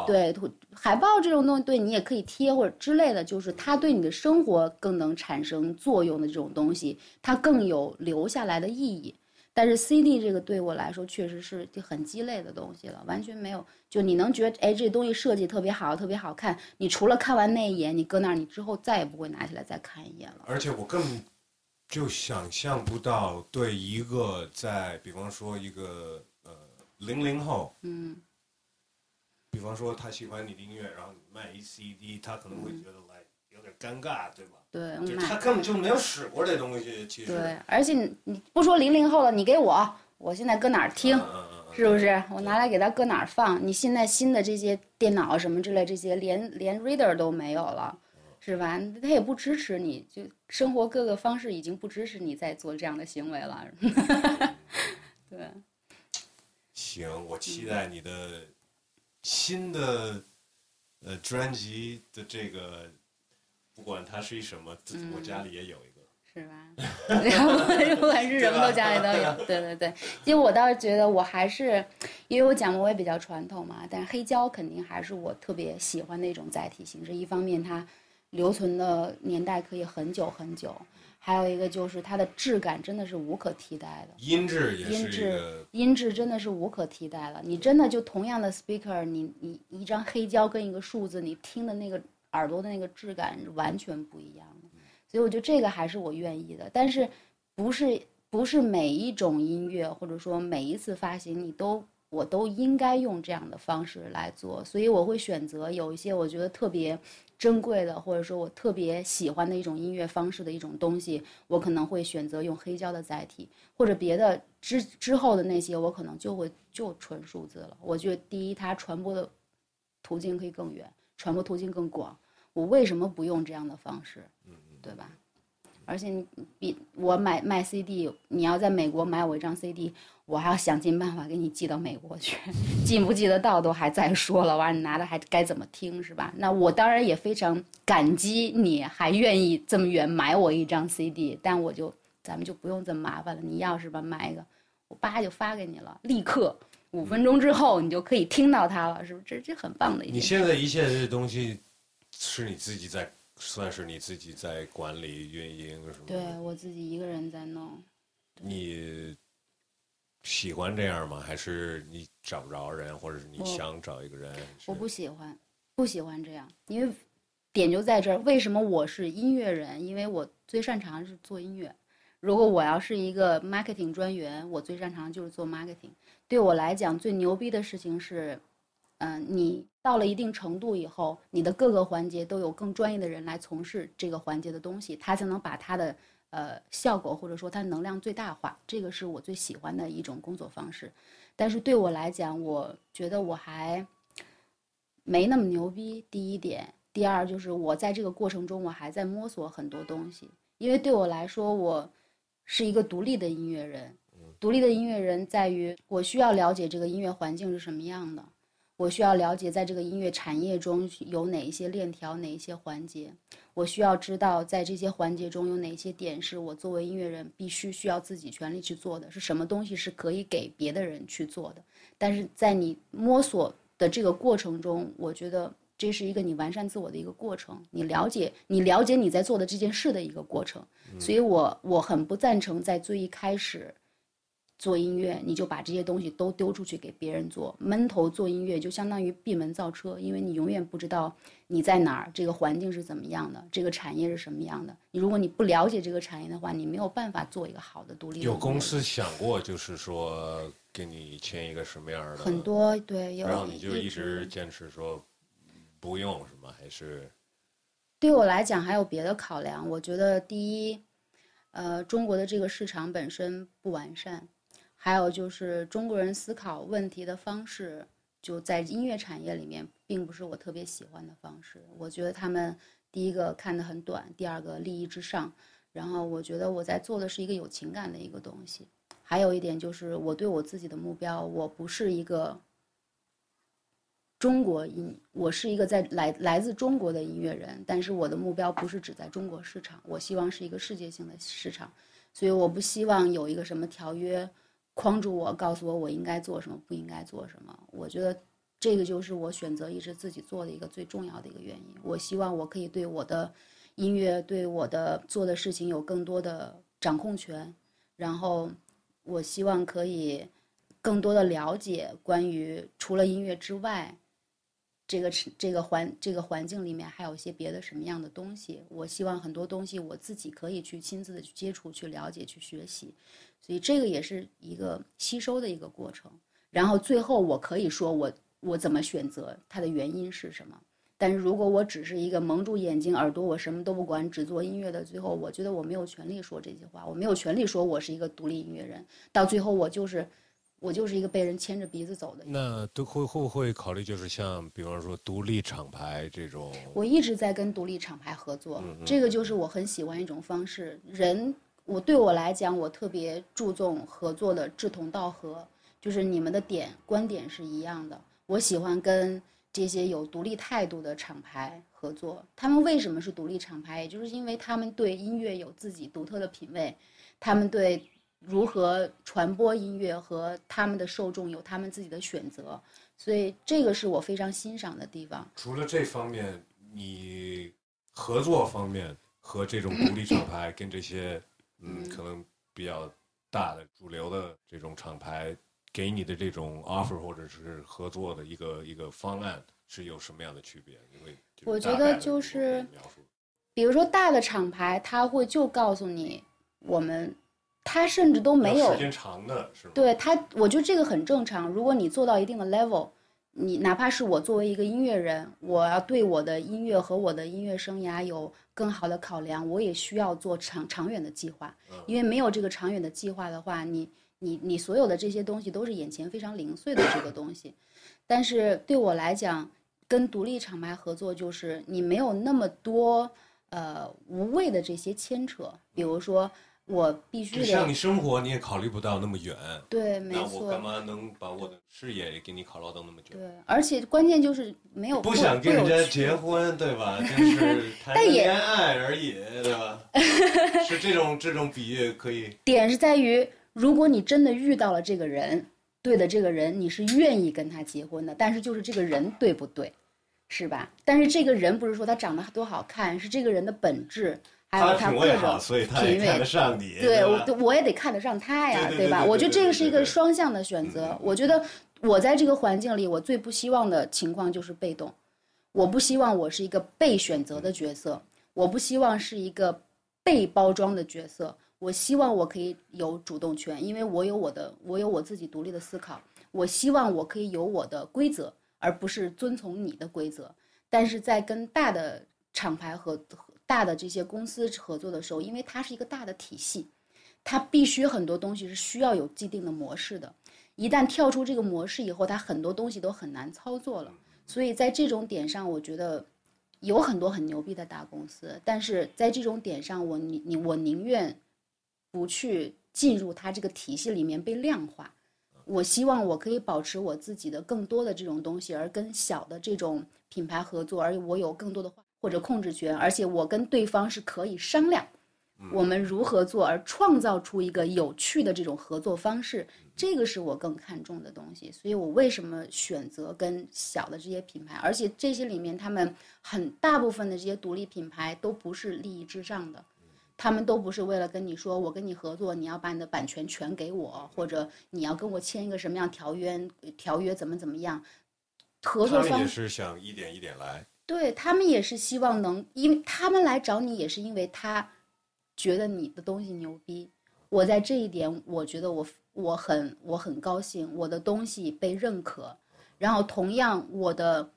对，海报这种东西，对你也可以贴或者之类的，就是它对你的生活更能产生作用的这种东西，它更有留下来的意义。但是 CD 这个对我来说确实是就很鸡肋的东西了，完全没有。就你能觉得，哎，这东西设计特别好，特别好看，你除了看完那一眼，你搁那儿，你之后再也不会拿起来再看一眼了。而且我根本就想象不到，对一个在比方说一个呃零零后，嗯，比方说他喜欢你的音乐，然后你卖一 CD，他可能会觉得来有点尴尬，对吧？对，他根本就没有使过这东西，其实。对，而且你你不说零零后了，你给我，我现在搁哪儿听？是不是？我拿来给它搁哪儿放？你现在新的这些电脑什么之类，这些连连 reader 都没有了，是吧？它也不支持你，就生活各个方式已经不支持你再做这样的行为了。对，行，我期待你的新的呃专辑的这个，不管它是一什么，嗯我家里也有一个。是吧？不管是什么都家里都有，对对对。其实我倒是觉得，我还是因为我讲我也比较传统嘛，但是黑胶肯定还是我特别喜欢的一种载体形式。一方面它留存的年代可以很久很久，还有一个就是它的质感真的是无可替代的。音质也是音质，音质真的是无可替代了。你真的就同样的 speaker，你你一张黑胶跟一个数字，你听的那个耳朵的那个质感完全不一样了。所以我觉得这个还是我愿意的，但是不是不是每一种音乐或者说每一次发行你都我都应该用这样的方式来做，所以我会选择有一些我觉得特别珍贵的，或者说我特别喜欢的一种音乐方式的一种东西，我可能会选择用黑胶的载体，或者别的之之后的那些，我可能就会就纯数字了。我觉得第一，它传播的途径可以更远，传播途径更广，我为什么不用这样的方式？对吧？而且你比我买卖 CD，你要在美国买我一张 CD，我还要想尽办法给你寄到美国去，寄不寄得到都还再说了，完了你拿着还该怎么听是吧？那我当然也非常感激你还愿意这么远买我一张 CD，但我就咱们就不用这么麻烦了，你要是吧买一个，我叭就发给你了，立刻五分钟之后你就可以听到它了，是不是？这这很棒的一你。现在一切这东西是你自己在，算是你自己在管理运营什么的？对我自己一个人在弄。你喜欢这样吗？还是你找不着人，或者是你想找一个人？我是不喜欢，不喜欢这样，因为点就在这儿。为什么我是音乐人？因为我最擅长是做音乐。如果我要是一个 marketing 专员，我最擅长就是做 marketing。对我来讲，最牛逼的事情是，嗯、你到了一定程度以后，你的各个环节都有更专业的人来从事这个环节的东西，他才能把他的呃效果或者说他能量最大化。这个是我最喜欢的一种工作方式。但是对我来讲，我觉得我还没那么牛逼。第一点，第二就是我在这个过程中，我还在摸索很多东西。因为对我来说，我是一个独立的音乐人。独立的音乐人在于我需要了解这个音乐环境是什么样的，我需要了解在这个音乐产业中有哪一些链条，哪一些环节。我需要知道在这些环节中有哪些点是我作为音乐人必须需要自己全力去做的，是什么东西是可以给别的人去做的。但是在你摸索的这个过程中，我觉得这是一个你完善自我的一个过程，你了解你了解你在做的这件事的一个过程。所以我我很不赞成在最一开始。做音乐，你就把这些东西都丢出去给别人做，闷头做音乐就相当于闭门造车，因为你永远不知道你在哪儿，这个环境是怎么样的，这个产业是什么样的。你如果你不了解这个产业的话，你没有办法做一个好的独立。有公司想过，就是说给你签一个什么样的？很多对，有。然后你就一直坚持说不用是吗？还是？对我来讲还有别的考量。我觉得第一，呃，中国的这个市场本身不完善。还有就是中国人思考问题的方式，就在音乐产业里面，并不是我特别喜欢的方式。我觉得他们第一个看得很短，第二个利益至上。然后我觉得我在做的是一个有情感的一个东西。还有一点就是我对我自己的目标，我不是一个中国音，我是一个在来来自中国的音乐人，但是我的目标不是只在中国市场，我希望是一个世界性的市场。所以我不希望有一个什么条约。框住我，告诉我我应该做什么，不应该做什么。我觉得这个就是我选择一直自己做的一个最重要的一个原因。我希望我可以对我的音乐，对我的做的事情有更多的掌控权。然后，我希望可以更多的了解关于除了音乐之外，这个这个环这个环境里面还有一些别的什么样的东西。我希望很多东西我自己可以去亲自的去接触、去了解、去学习。所以这个也是一个吸收的一个过程，然后最后我可以说我我怎么选择它的原因是什么。但是如果我只是一个蒙住眼睛耳朵，我什么都不管，只做音乐的，最后我觉得我没有权利说这些话，我没有权利说我是一个独立音乐人。到最后我就是我就是一个被人牵着鼻子走的。那都会会不会考虑就是像比方说独立厂牌这种？我一直在跟独立厂牌合作，这个就是我很喜欢一种方式，人。我对我来讲，我特别注重合作的志同道合，就是你们的点观点是一样的。我喜欢跟这些有独立态度的厂牌合作。他们为什么是独立厂牌？也就是因为他们对音乐有自己独特的品味，他们对如何传播音乐和他们的受众有他们自己的选择。所以这个是我非常欣赏的地方。除了这方面，你合作方面和这种独立厂牌跟这些。嗯，可能比较大的主流的这种厂牌给你的这种 offer 或者是合作的一个一个方案是有什么样的区别？因为我觉得就是，比如说大的厂牌，他会就告诉你，我们他甚至都没有时间长的是吗对他，我觉得这个很正常。如果你做到一定的 level。你哪怕是我作为一个音乐人，我要对我的音乐和我的音乐生涯有更好的考量，我也需要做长长远的计划。因为没有这个长远的计划的话，你你你所有的这些东西都是眼前非常零碎的这个东西。但是对我来讲，跟独立厂牌合作就是你没有那么多呃无谓的这些牵扯，比如说。我必须得像你生活，你也考虑不到那么远。对，没错。那我干嘛能把我的事业也给你考虑到那么久？对，而且关键就是没有不想跟人家结婚，对吧？就是谈 恋爱而已，对吧？是这种这种比喻可以。点是在于，如果你真的遇到了这个人，对的这个人，你是愿意跟他结婚的，但是就是这个人对不对，是吧？但是这个人不是说他长得多好看，是这个人的本质。还有他各种品味，对，我我也得看得上他呀，对吧？我觉得这个是一个双向的选择。我觉得我在这个环境里，我最不希望的情况就是被动。我不希望我是一个被选择的角色，我不希望是一个被包装的角色。我希望我可以有主动权，因为我有我的，我有我自己独立的思考。我希望我可以有我的规则，而不是遵从你的规则。但是在跟大的厂牌和大的这些公司合作的时候，因为它是一个大的体系，它必须很多东西是需要有既定的模式的。一旦跳出这个模式以后，它很多东西都很难操作了。所以在这种点上，我觉得有很多很牛逼的大公司，但是在这种点上，我宁我宁愿不去进入它这个体系里面被量化。我希望我可以保持我自己的更多的这种东西，而跟小的这种品牌合作，而我有更多的或者控制权，而且我跟对方是可以商量，我们如何做，而创造出一个有趣的这种合作方式，这个是我更看重的东西。所以我为什么选择跟小的这些品牌，而且这些里面他们很大部分的这些独立品牌都不是利益至上的。他们都不是为了跟你说，我跟你合作，你要把你的版权全给我，或者你要跟我签一个什么样条约，条约怎么怎么样。合作方也是想一点一点来。对他们也是希望能，因为他们来找你也是因为他觉得你的东西牛逼。我在这一点，我觉得我我很我很高兴，我的东西被认可。然后同样我的。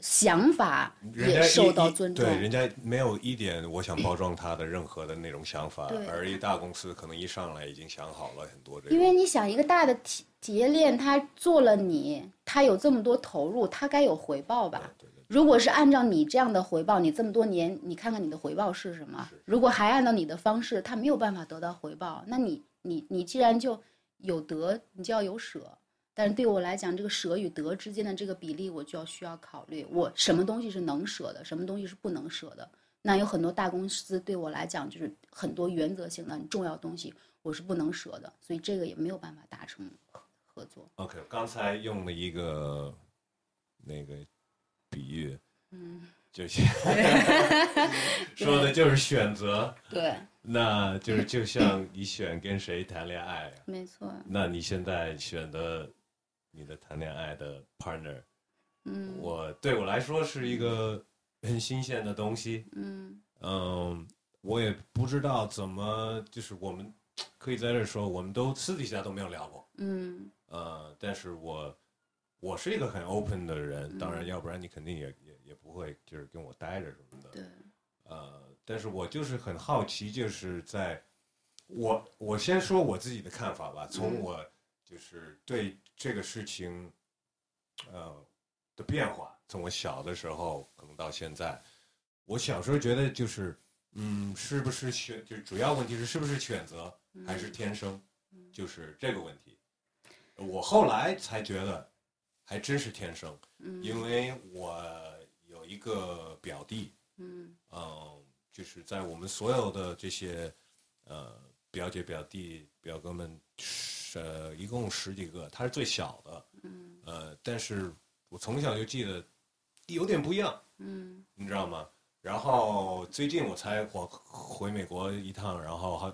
想法也受到尊重，对，人家没有一点我想包装他的任何的那种想法，而一大公司可能一上来已经想好了很多这。因为你想，一个大的体企业链，他做了你，他有这么多投入，他该有回报吧？如果是按照你这样的回报，你这么多年，你看看你的回报是什么？如果还按照你的方式，他没有办法得到回报，那你你你既然就有得，你就要有舍。但是对我来讲，这个舍与得之间的这个比例，我就要需要考虑，我什么东西是能舍的，什么东西是不能舍的。那有很多大公司对我来讲，就是很多原则性的很重要的东西，我是不能舍的，所以这个也没有办法达成合作。OK，刚才用了一个那个比喻，嗯，就 说的就是选择，对，那就是就像你选跟谁谈恋爱，没错。那你现在选的。你的谈恋爱的 partner，嗯，我对我来说是一个很新鲜的东西，嗯。嗯，我也不知道怎么，就是我们可以在这说，我们都私底下都没有聊过，嗯，呃，但是我我是一个很 open 的人，当然，要不然你肯定也也也不会就是跟我待着什么的，对，呃，但是我就是很好奇，就是在我我先说我自己的看法吧，从我。就是对这个事情，呃的变化，从我小的时候可能到现在，我小时候觉得就是，嗯，是不是选，就是主要问题是是不是选择还是天生，就是这个问题。我后来才觉得，还真是天生，因为我有一个表弟，嗯，就是在我们所有的这些，呃，表姐、表弟、表哥们。呃，一共十几个，他是最小的，嗯，呃，但是我从小就记得有点不一样，嗯，你知道吗？然后最近我才我回美国一趟，然后还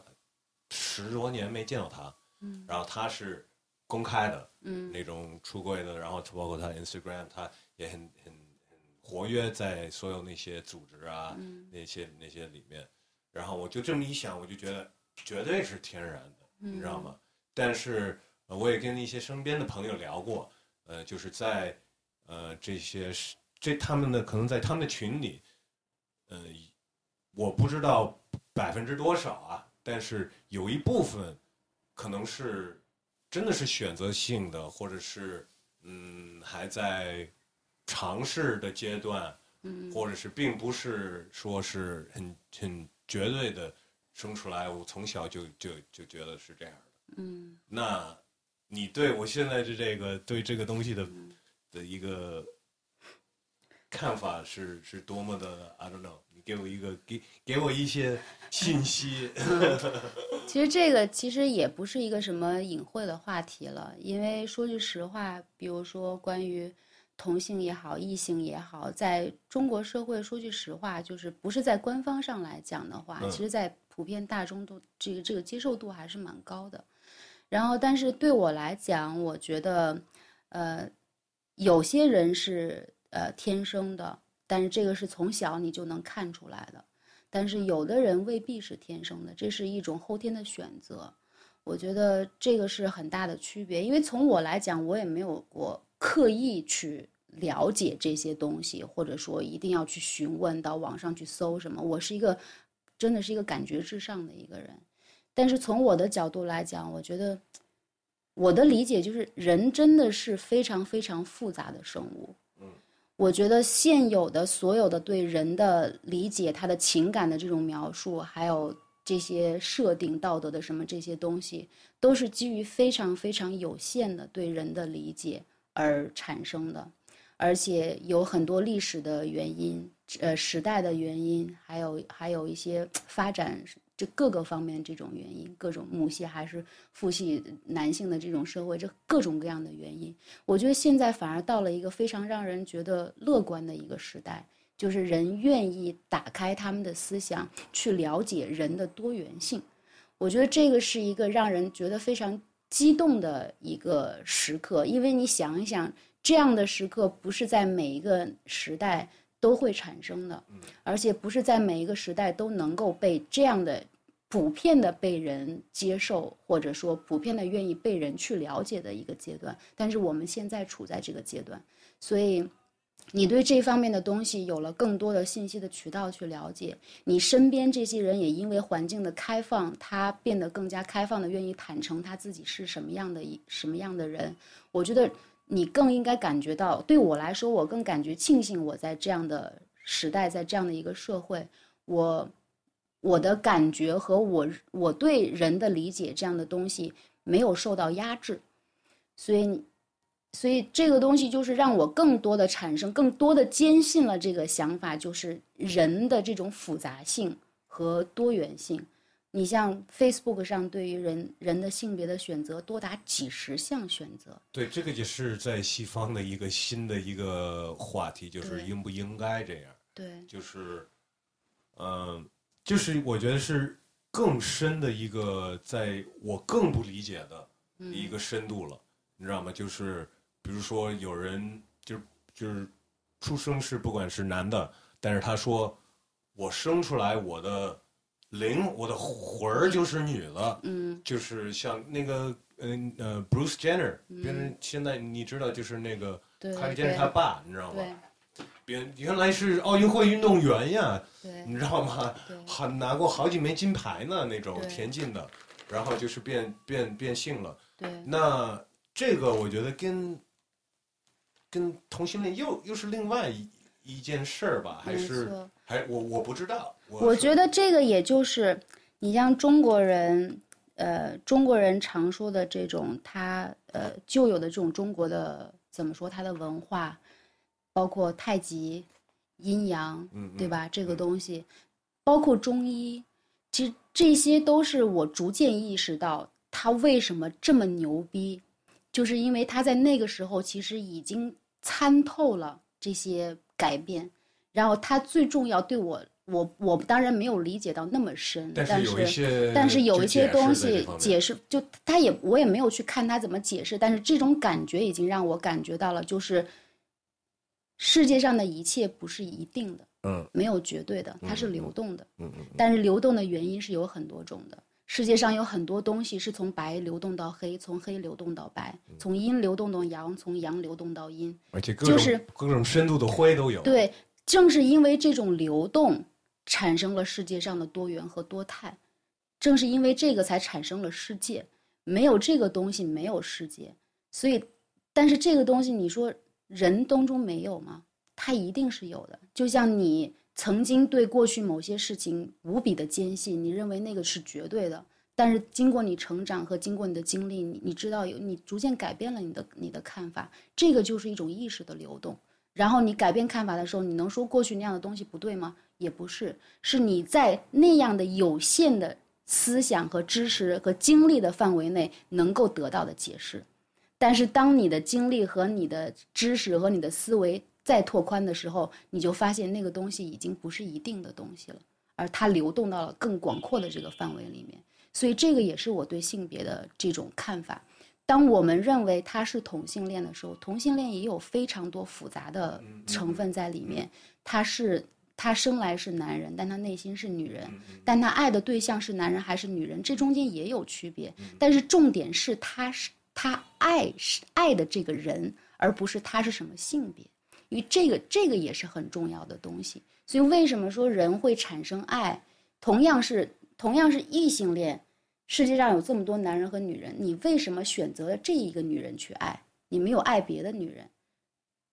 十多年没见到他，嗯，然后他是公开的，嗯，那种出柜的，然后包括他 Instagram，他也很很很活跃在所有那些组织啊，那些那些里面，然后我就这么一想，我就觉得绝对是天然的，你知道吗？但是，我也跟一些身边的朋友聊过，呃，就是在，呃，这些是这他们的可能在他们的群里，呃，我不知道百分之多少啊，但是有一部分可能是真的是选择性的，或者是嗯还在尝试的阶段，嗯，或者是并不是说是很很绝对的生出来，我从小就就就觉得是这样的。嗯，那，你对我现在的这个对这个东西的的一个看法是是多么的？I don't know，你给我一个给给我一些信息。其实这个其实也不是一个什么隐晦的话题了，因为说句实话，比如说关于同性也好，异性也好，在中国社会，说句实话，就是不是在官方上来讲的话，其实在普遍大众度这个这个接受度还是蛮高的。然后，但是对我来讲，我觉得，呃，有些人是呃天生的，但是这个是从小你就能看出来的。但是有的人未必是天生的，这是一种后天的选择。我觉得这个是很大的区别，因为从我来讲，我也没有过刻意去了解这些东西，或者说一定要去询问到网上去搜什么。我是一个真的是一个感觉至上的一个人。但是从我的角度来讲，我觉得我的理解就是，人真的是非常非常复杂的生物。我觉得现有的所有的对人的理解，他的情感的这种描述，还有这些设定、道德的什么这些东西，都是基于非常非常有限的对人的理解而产生的，而且有很多历史的原因、呃时代的原因，还有还有一些发展这各个方面这种原因，各种母系还是父系男性的这种社会，这各种各样的原因，我觉得现在反而到了一个非常让人觉得乐观的一个时代。就是人愿意打开他们的思想，去了解人的多元性。我觉得这个是一个让人觉得非常激动的一个时刻，因为你想一想，这样的时刻不是在每一个时代都会产生的，而且不是在每一个时代都能够被这样的普遍的被人接受，或者说普遍的愿意被人去了解的一个阶段。但是我们现在处在这个阶段，所以。你对这方面的东西有了更多的信息的渠道去了解，你身边这些人也因为环境的开放，他变得更加开放的，愿意坦诚他自己是什么样的一什么样的人。我觉得你更应该感觉到，对我来说，我更感觉庆幸我在这样的时代，在这样的一个社会，我我的感觉和我我对人的理解这样的东西没有受到压制，所以。所以这个东西就是让我更多的产生，更多的坚信了这个想法，就是人的这种复杂性和多元性。你像 Facebook 上对于人人的性别的选择多达几十项选择。对，这个也是在西方的一个新的一个话题，就是应不应该这样。对，就是，嗯，就是我觉得是更深的一个，在我更不理解的一个深度了，你知道吗？就是。比如说，有人就就是出生是不管是男的，但是他说我生出来我的灵，我的魂儿就是女的，嗯，就是像那个嗯呃 Bruce Jenner，别人现在你知道就是那个哈利·杰是他爸，你知道吗？别原来是奥运会运动员呀，你知道吗？还拿过好几枚金牌呢，那种田径的，然后就是变变变性了。对，那这个我觉得跟跟同性恋又又是另外一一件事儿吧？还是还我我不知道。我觉得这个也就是你像中国人，呃，中国人常说的这种他呃旧有的这种中国的怎么说他的文化，包括太极、阴阳，对吧？这个东西，包括中医，其实这些都是我逐渐意识到他为什么这么牛逼，就是因为他在那个时候其实已经。参透了这些改变，然后他最重要对我，我我当然没有理解到那么深，但是但是有一些东西解释，就他也我也没有去看他怎么解释，但是这种感觉已经让我感觉到了，就是世界上的一切不是一定的，嗯，没有绝对的，它是流动的，嗯嗯，但是流动的原因是有很多种的。世界上有很多东西是从白流动到黑，从黑流动到白，从阴流动到阳，从阳流动到阴，而且各种各种深度的灰都有。对，正是因为这种流动，产生了世界上的多元和多态，正是因为这个才产生了世界。没有这个东西，没有世界。所以，但是这个东西，你说人当中没有吗？它一定是有的。就像你。曾经对过去某些事情无比的坚信，你认为那个是绝对的，但是经过你成长和经过你的经历，你你知道有你逐渐改变了你的你的看法，这个就是一种意识的流动。然后你改变看法的时候，你能说过去那样的东西不对吗？也不是，是你在那样的有限的思想和知识和经历的范围内能够得到的解释。但是当你的经历和你的知识和你的思维。再拓宽的时候，你就发现那个东西已经不是一定的东西了，而它流动到了更广阔的这个范围里面。所以这个也是我对性别的这种看法。当我们认为他是同性恋的时候，同性恋也有非常多复杂的成分在里面。他是他生来是男人，但他内心是女人，但他爱的对象是男人还是女人，这中间也有区别。但是重点是他是他爱是爱的这个人，而不是他是什么性别。因为这个，这个也是很重要的东西。所以，为什么说人会产生爱？同样是同样是异性恋，世界上有这么多男人和女人，你为什么选择了这一个女人去爱？你没有爱别的女人，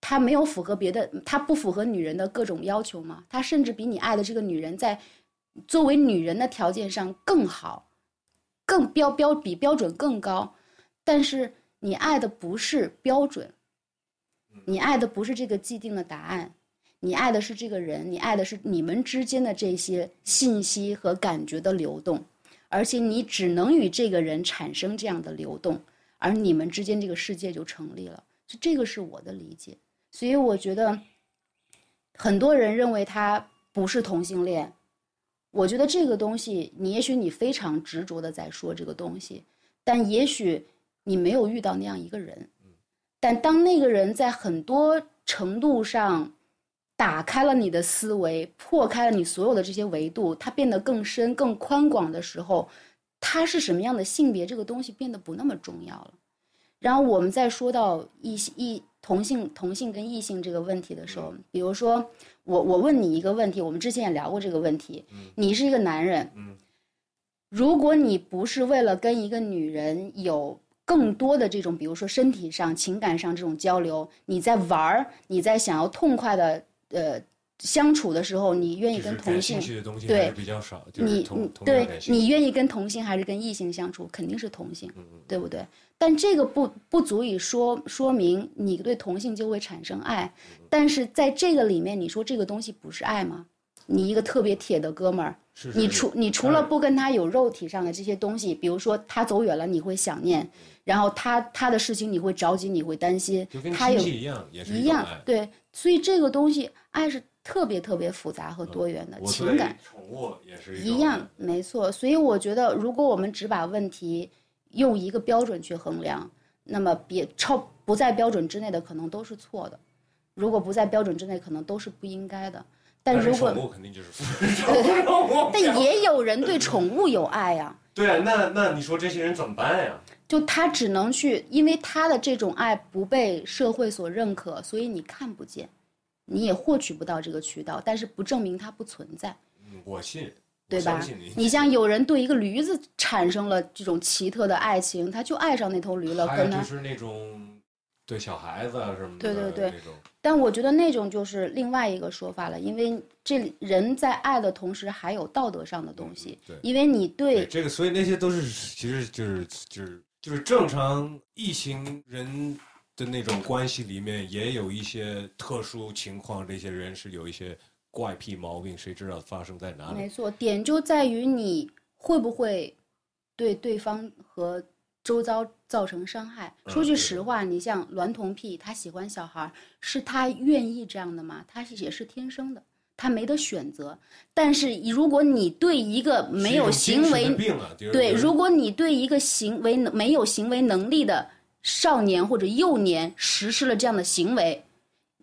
她没有符合别的，她不符合女人的各种要求吗？她甚至比你爱的这个女人在作为女人的条件上更好，更标标比标准更高，但是你爱的不是标准，你爱的不是这个既定的答案，你爱的是这个人，你爱的是你们之间的这些信息和感觉的流动，而且你只能与这个人产生这样的流动，而你们之间这个世界就成立了。就这个是我的理解，所以我觉得很多人认为他不是同性恋。我觉得这个东西，你也许你非常执着的在说这个东西，但也许你没有遇到那样一个人。但当那个人在很多程度上打开了你的思维，破开了你所有的这些维度，它变得更深、更宽广的时候，他是什么样的性别，这个东西变得不那么重要了。然后我们再说到异性异同性同性跟异性这个问题的时候，比如说我我问你一个问题，我们之前也聊过这个问题，你是一个男人，如果你不是为了跟一个女人有更多的这种，比如说身体上、情感上这种交流，你在玩儿，你在想要痛快的呃相处的时候，你愿意跟同性对比较少，你同你对你愿意跟同性还是跟异性相处，肯定是同性，嗯对不对？但这个不不足以说说明你对同性就会产生爱，嗯但是在这个里面，你说这个东西不是爱吗？你一个特别铁的哥们儿，是是是你除你除了不跟他有肉体上的这些东西，比如说他走远了你会想念，然后他他的事情你会着急，你会担心，他有一样，也是一样，对，所以这个东西爱是特别特别复杂和多元的情感。宠物也是一样，没错。所以我觉得，如果我们只把问题用一个标准去衡量，那么别超不在标准之内的可能都是错的。如果不在标准之内，可能都是不应该的。但但是如果宠物肯定就是富 人 但也有人对宠物有爱呀、对啊，那那你说这些人怎么办呀？就他只能去，因为他的这种爱不被社会所认可，所以你看不见，你也获取不到这个渠道，但是不证明它不存在。嗯我信，对吧我相信你。你像有人对一个驴子产生了这种奇特的爱情，他就爱上那头驴了，跟他。还有就是那种对小孩子啊什么的，对对对但我觉得那种就是另外一个说法了，因为这人在爱的同时还有道德上的东西，对因为你对这个，所以那些都是其实就是就是就是正常异性人的那种关系里面，也有一些特殊情况，这些人是有一些怪癖毛病，谁知道发生在哪里？没错，点就在于你会不会对对方和周遭造成伤害。说句实话，你像娈童癖，他喜欢小孩儿，是他愿意这样的吗？他是也是天生的，他没得选择。但是如果你对一个没有行为对，如果你对一个行为能没有行为能力的少年或者幼年实施了这样的行为，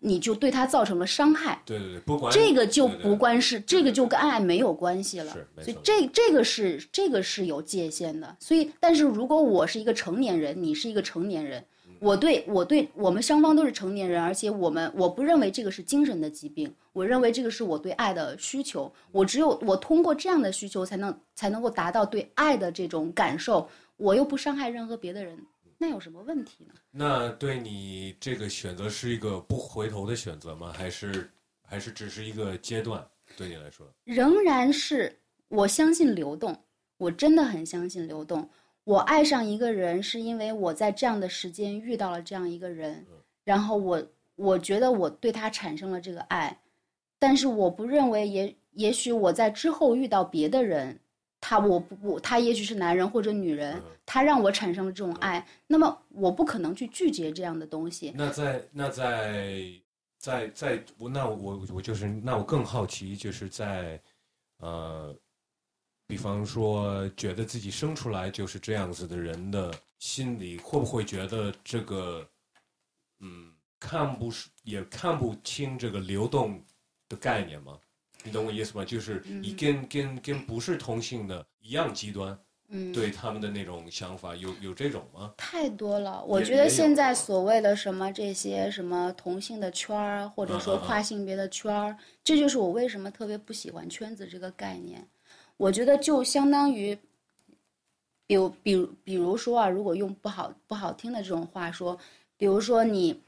你就对他造成了伤害。对对对，不管这个就不关是，这个就跟爱没有关系了是。所以这这个是这个是有界限的。所以，但是如果我是一个成年人，你是一个成年人，嗯我对我对我们双方都是成年人，而且我们我不认为这个是精神的疾病，我认为这个是我对爱的需求。我只有我通过这样的需求，才能才能够达到对爱的这种感受。我又不伤害任何别的人，那有什么问题呢？那对你这个选择是一个不回头的选择吗？还是还是只是一个阶段？对你来说，仍然是我相信流动，我真的很相信流动。我爱上一个人，是因为我在这样的时间遇到了这样一个人，然后我我觉得我对他产生了这个爱，但是我不认为也也许我在之后遇到别的人，他我不不他也许是男人或者女人嗯，他让我产生了这种爱，那么我不可能去拒绝这样的东西。那在那在在在我那我我就是那我更好奇，就是在呃，比方说觉得自己生出来就是这样子的人的心里，会不会觉得这个嗯看不也看不清这个流动的概念吗？你懂我意思吗？就是你跟跟跟不是同性的一样极端，嗯，对他们的那种想法有有这种吗？太多了，我觉得现在啊所谓的什么这些什么同性的圈儿，或者说跨性别的圈儿，这就是我为什么特别不喜欢圈子这个概念。我觉得就相当于，比如比如比如说啊，如果用不好不好听的这种话说，比如说你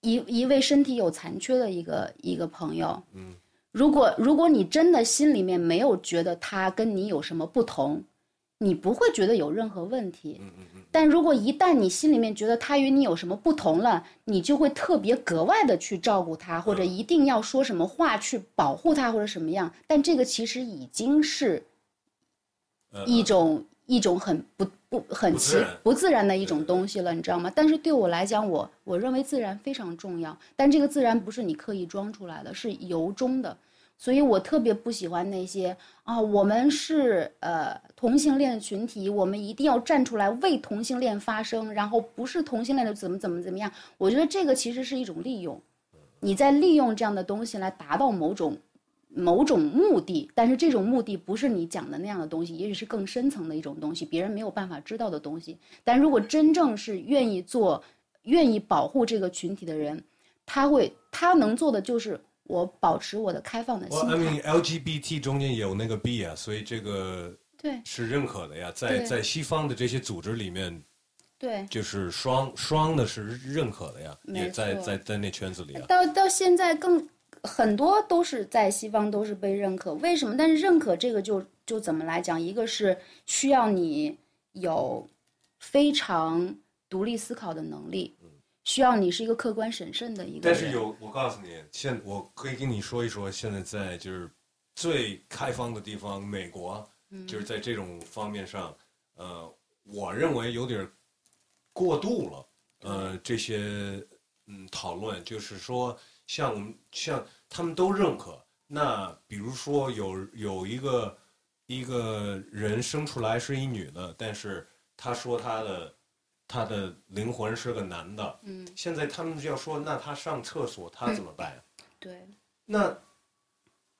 一一位身体有残缺的一个一个朋友，嗯，如果如果你真的心里面没有觉得他跟你有什么不同，你不会觉得有任何问题。嗯嗯嗯，但如果一旦你心里面觉得他与你有什么不同了，你就会特别格外的去照顾他，或者一定要说什么话去保护他，或者什么样。但这个其实已经是呃一种一种很不不很奇不自然的一种东西了，你知道吗？但是对我来讲，我我认为自然非常重要，但这个自然不是你刻意装出来的，是由衷的。所以我特别不喜欢那些啊，我们是呃同性恋群体，我们一定要站出来为同性恋发声，然后不是同性恋的怎么怎么怎么样。我觉得这个其实是一种利用，你在利用这样的东西来达到某种某种目的，但是这种目的不是你讲的那样的东西，也许是更深层的一种东西，别人没有办法知道的东西。但如果真正是愿意做、愿意保护这个群体的人，他会他能做的就是我保持我的开放的心我 I 态。mean LGBT 中间有那个 B 啊，所以这个对是认可的呀，在在西方的这些组织里面，对，就是双双的是认可的呀，也在在在那圈子里啊。到到现在更很多都是在西方都是被认可，为什么？但是认可这个就就怎么来讲？一个是需要你有非常独立思考的能力，需要你是一个客观审慎的一个人。但是有，我告诉你，现我可以跟你说一说，现在在就是最开放的地方，美国，嗯就是在这种方面上，呃，我认为有点过度了。呃，这些嗯讨论，就是说，像我们像他们都认可。那比如说有有一个一个人生出来是一女的，但是他说他的他的灵魂是个男的，嗯，现在他们就要说，那他上厕所他怎么办？对，那，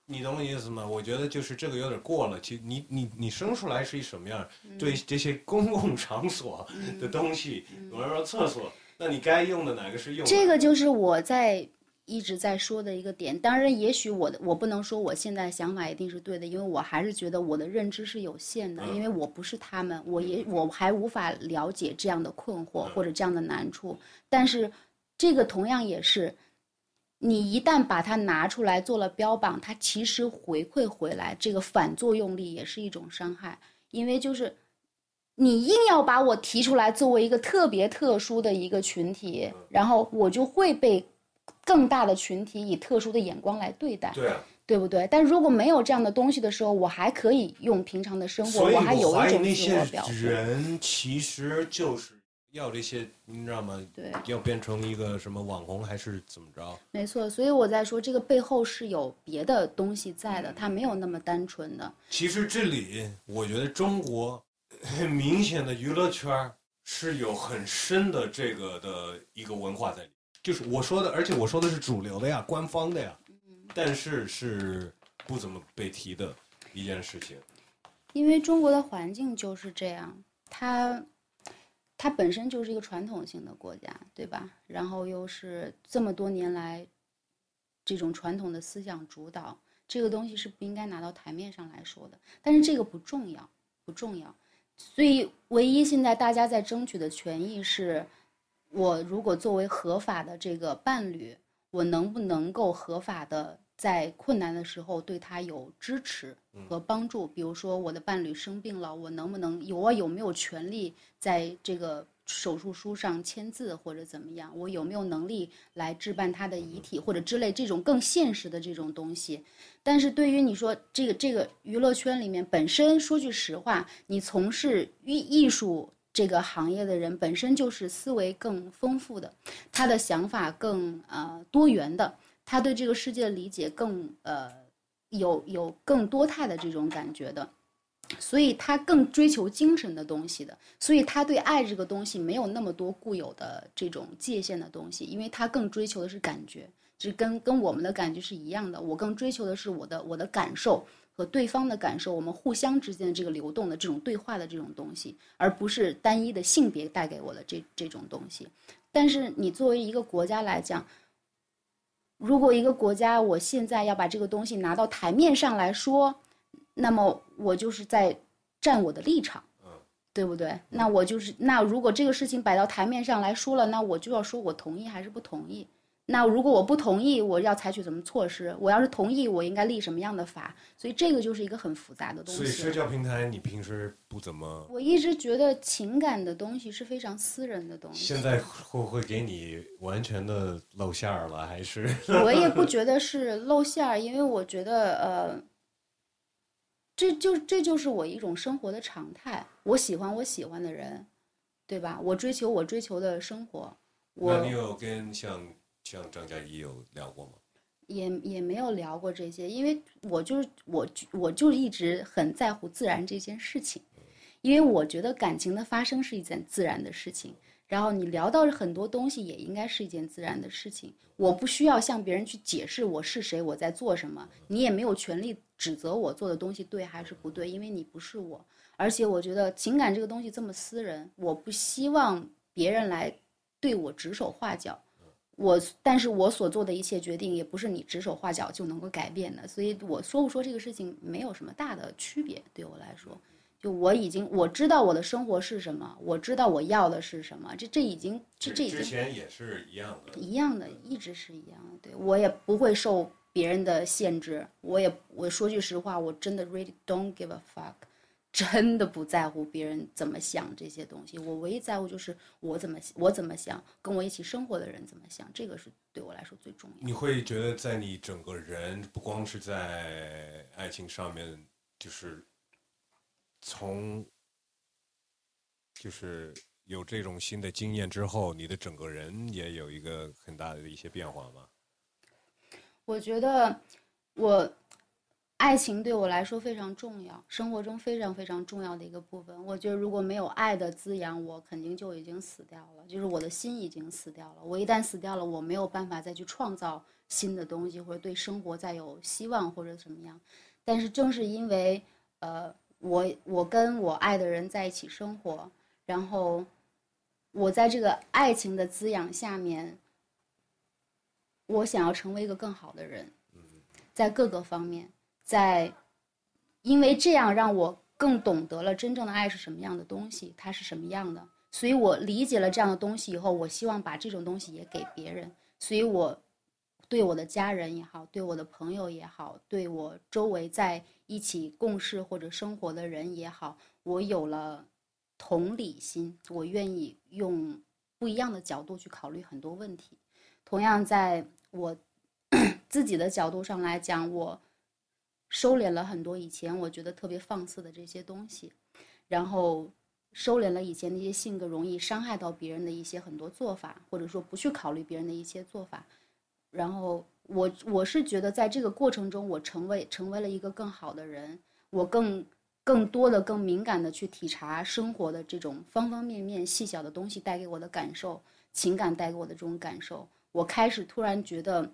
你懂我意思吗？我觉得就是这个有点过了。其实你你你生出来是一什么样，对这些公共 场所的东西，有人说厕所，那你该用的哪个是用的？这个就是我在一直在说的一个点。当然，也许我的我不能说我现在想法一定是对的，因为我还是觉得我的认知是有限的，嗯因为我不是他们，我也我还无法了解这样的困惑或者这样的难处。但是这个同样也是。你一旦把它拿出来做了标榜，它其实回馈回来，这个反作用力也是一种伤害，因为就是你硬要把我提出来作为一个特别特殊的一个群体，然后我就会被更大的群体以特殊的眼光来对待，对啊，对不对？但如果没有这样的东西的时候，我还可以用平常的生活，所以还有一种自我表现。人其实就是要这些，你知道吗？对，要变成一个什么网红还是怎么着？没错，所以我在说这个背后是有别的东西在的，它没有那么单纯的。其实这里，我觉得中国很 明显的娱乐圈是有很深的这个的一个文化在里，就是我说的，而且我说的是主流的呀，官方的呀，但是是不怎么被提的一件事情。因为中国的环境就是这样，它它本身就是一个传统性的国家，对吧？然后又是这么多年来这种传统的思想主导，这个东西是不应该拿到台面上来说的。但是这个不重要，不重要。所以唯一现在大家在争取的权益是，我如果作为合法的这个伴侣，我能不能够合法的在困难的时候对他有支持和帮助？比如说我的伴侣生病了，我能不能有我有没有权利在这个手术书上签字或者怎么样？我有没有能力来置办他的遗体或者之类这种更现实的这种东西？但是对于你说这个这个娱乐圈里面本身，说句实话，你从事艺艺术这个行业的人本身就是思维更丰富的，他的想法更呃多元的，他对这个世界的理解更呃有有更多态的这种感觉的。所以他更追求精神的东西的，所以他对爱这个东西没有那么多固有的这种界限的东西，因为他更追求的是感觉，这跟跟我们的感觉是一样的。我更追求的是我的我的感受和对方的感受，我们互相之间的这个流动的这种对话的这种东西，而不是单一的性别带给我的这这种东西。但是你作为一个国家来讲，如果一个国家我现在要把这个东西拿到台面上来说，那么我就是在站我的立场，对不对？那我就是那如果这个事情摆到台面上来说了，那我就要说我同意还是不同意。那如果我不同意，我要采取什么措施？我要是同意，我应该立什么样的法？所以这个就是一个很复杂的东西。所以社交平台你平时不怎么？我一直觉得情感的东西是非常私人的东西。现在会不会给你完全的露馅儿了？还是？我也不觉得是露馅儿，因为我觉得呃，这就这就是我一种生活的常态。我喜欢我喜欢的人，对吧？我追求我追求的生活。那你有跟像？像张嘉译有聊过吗？也也没有聊过这些，因为我就是我，我就一直很在乎自然这件事情，因为我觉得感情的发生是一件自然的事情。然后你聊到很多东西，也应该是一件自然的事情。我不需要向别人去解释我是谁，我在做什么。你也没有权利指责我做的东西对还是不对，因为你不是我。而且我觉得情感这个东西这么私人，我不希望别人来对我指手画脚。我，但是我所做的一切决定也不是你指手画脚就能够改变的，所以我说不说这个事情没有什么大的区别，对我来说，就我已经我知道我的生活是什么，我知道我要的是什么，这这已经这这已经之前也是一样的，一样的，一直是一样的，对我也不会受别人的限制，我也我说句实话，我真的 really don't give a fuck。真的不在乎别人怎么想这些东西，我唯一在乎就是我怎么我怎么想，跟我一起生活的人怎么想，这个是对我来说最重要。你会觉得在你整个人，不光是在爱情上面，就是从就是有这种新的经验之后，你的整个人也有一个很大的一些变化吗？我觉得我。爱情对我来说非常重要，生活中非常非常重要的一个部分。我觉得如果没有爱的滋养，我肯定就已经死掉了，就是我的心已经死掉了。我一旦死掉了，我没有办法再去创造新的东西，或者对生活再有希望或者怎么样。但是正是因为，呃，我我跟我爱的人在一起生活，然后我在这个爱情的滋养下面，我想要成为一个更好的人，在各个方面。在，因为这样让我更懂得了真正的爱是什么样的东西，它是什么样的，所以我理解了这样的东西以后，我希望把这种东西也给别人，所以我对我的家人也好，对我的朋友也好，对我周围在一起共事或者生活的人也好，我有了同理心，我愿意用不一样的角度去考虑很多问题。同样，在我 自己的角度上来讲，我。收敛了很多以前我觉得特别放肆的这些东西，然后收敛了以前那些性格容易伤害到别人的一些很多做法，或者说不去考虑别人的一些做法。然后我我是觉得在这个过程中，我成为成为了一个更好的人，我更更多的更敏感的去体察生活的这种方方面面细小的东西带给我的感受，情感带给我的这种感受。我开始突然觉得。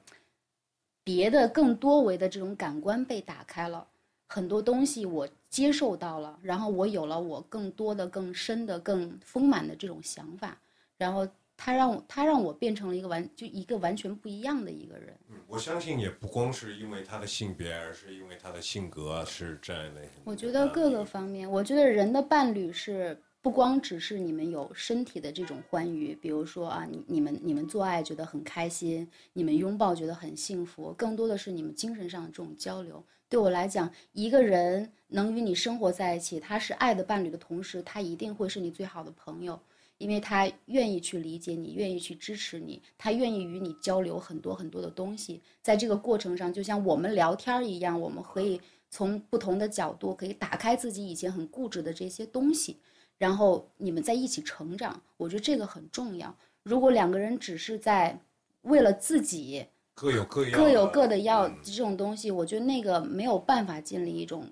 别的更多维的这种感官被打开了，很多东西我接受到了，然后我有了我更多的、更深的、更丰满的这种想法，然后他让我他让我变成了一个完就一个完全不一样的一个人。嗯，我相信也不光是因为他的性别，而是因为他的性格是这样的。我觉得各个方面，我觉得人的伴侣是。不光只是你们有身体的这种欢愉，比如说啊，你你们你们做爱觉得很开心，你们拥抱觉得很幸福，更多的是你们精神上的这种交流。对我来讲，一个人能与你生活在一起，他是爱的伴侣的同时，他一定会是你最好的朋友，因为他愿意去理解你，愿意去支持你，他愿意与你交流很多很多的东西。在这个过程上，就像我们聊天一样，我们可以从不同的角度，可以打开自己以前很固执的这些东西。然后你们在一起成长，我觉得这个很重要。如果两个人只是在为了自己各有各各有各的要这种东西，我觉得那个没有办法建立一种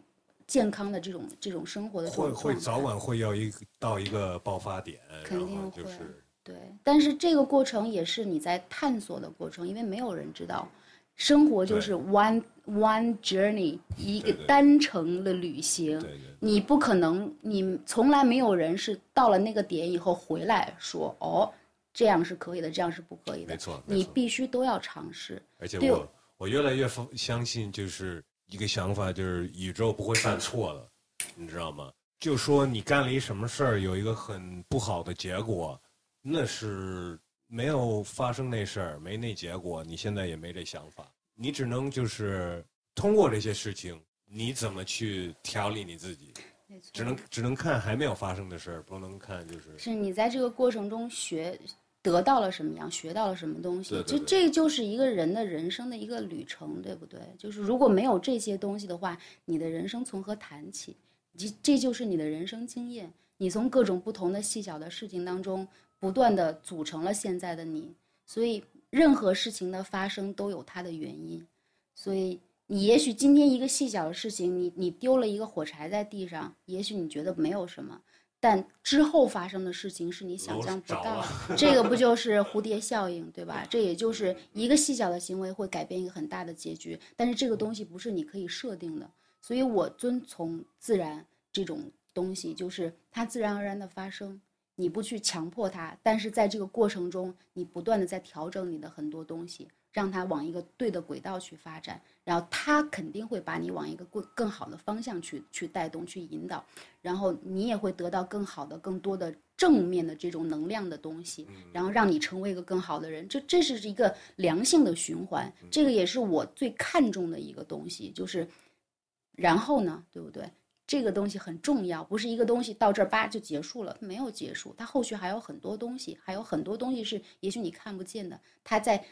健康的这种这种生活的会会早晚会要一到一个爆发点，肯定会对。但是这个过程也是你在探索的过程，因为没有人知道。生活就是 one one journey，一个单程的旅行。你不可能，你从来没有人是到了那个点以后回来说，哦，这样是可以的，这样是不可以的。没错，你必须都要尝试。而且我我越来越相信，就是一个想法，就是宇宙不会犯错的，你知道吗？就说你干了一什么事儿，有一个很不好的结果，那是。没有发生那事儿，没那结果，你现在也没这想法，你只能就是通过这些事情，你怎么去调理你自己？只能只能看还没有发生的事儿，不能看就是是你在这个过程中学得到了什么样，学到了什么东西，对对对就这就是一个人的人生的一个旅程，对不对？就是如果没有这些东西的话，你的人生从何谈起？这这就是你的人生经验，你从各种不同的细小的事情当中，不断的组成了现在的你。所以任何事情的发生都有它的原因，所以你也许今天一个细小的事情，你你丢了一个火柴在地上，也许你觉得没有什么，但之后发生的事情是你想象不到的。这个不就是蝴蝶效应，对吧？这也就是一个细小的行为会改变一个很大的结局，但是这个东西不是你可以设定的。所以我遵从自然这种东西，就是它自然而然的发生，你不去强迫他，但是在这个过程中，你不断的在调整你的很多东西，让他往一个对的轨道去发展，然后他肯定会把你往一个更更好的方向去去带动、去引导，然后你也会得到更好的、更多的正面的这种能量的东西，然后让你成为一个更好的人。这这是一个良性的循环，这个也是我最看重的一个东西，就是。然后呢，对不对？这个东西很重要，不是一个东西到这儿吧就结束了，没有结束，它后续还有很多东西，还有很多东西是也许你看不见的，它在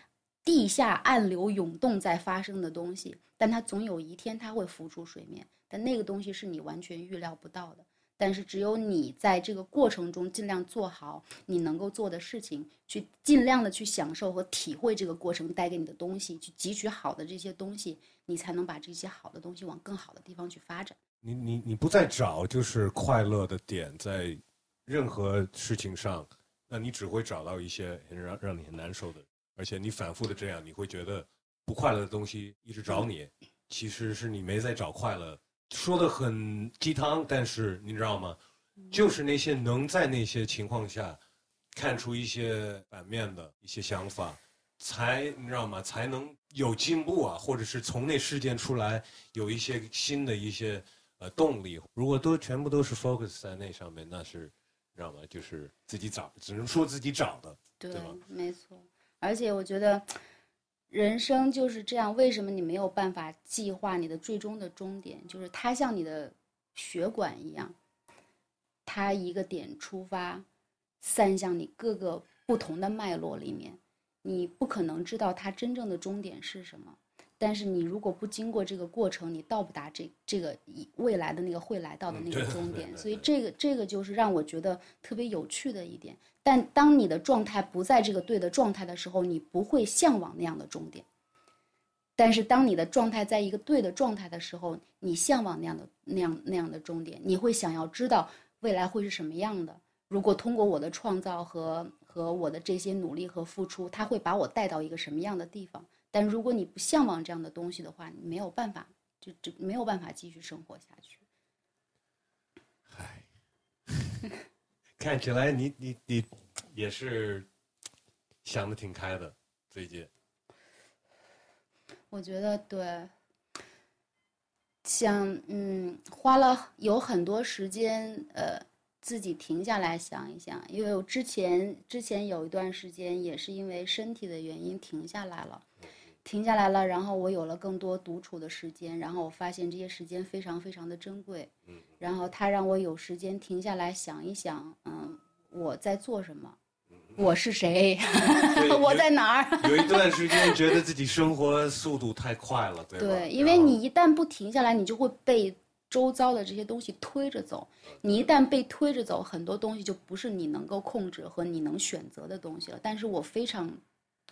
地下暗流涌动在发生的东西，但它总有一天它会浮出水面，但那个东西是你完全预料不到的。但是只有你在这个过程中尽量做好你能够做的事情，去尽量的去享受和体会这个过程带给你的东西，去汲取好的这些东西，你才能把这些好的东西往更好的地方去发展。你你你不再找就是快乐的点在任何事情上，那你只会找到一些很让让你很难受的，而且你反复的这样，你会觉得不快乐的东西一直找你，其实是你没在找快乐。说的很鸡汤，但是你知道吗？就是那些能在那些情况下看出一些反面的一些想法，才你知道吗？才能有进步啊，或者是从那事件出来有一些新的一些呃动力。如果都全部都是 focus 在那上面，那是你知道吗？就是自己找，只能说自己找的。对对吧，没错。而且我觉得，人生就是这样。为什么你没有办法计划你的最终的终点？就是它像你的血管一样，它一个点出发，散向你各个不同的脉络里面。你不可能知道它真正的终点是什么。但是你如果不经过这个过程，你到不达这这个以未来的那个会来到的那个终点。所以这个这个就是让我觉得特别有趣的一点。但当你的状态不在这个对的状态的时候，你不会向往那样的终点。但是当你的状态在一个对的状态的时候，你向往那样的那样那样的终点，你会想要知道未来会是什么样的。如果通过我的创造和和我的这些努力和付出，它会把我带到一个什么样的地方？但如果你不向往这样的东西的话，你没有办法，就就没有办法继续生活下去。唉，看起来你你你也是想的挺开的，最近。我觉得对，想嗯，花了有很多时间，呃，自己停下来想一想，因为我之前之前有一段时间也是因为身体的原因停下来了，停下来了，然后我有了更多独处的时间，然后我发现这些时间非常非常的珍贵，然后它让我有时间停下来想一想，嗯，我在做什么，我是谁，我在哪儿。有一段时间觉得自己生活速度太快了，对吧？对，因为你一旦不停下来，你就会被周遭的这些东西推着走。你一旦被推着走，很多东西就不是你能够控制和你能选择的东西了。但是我非常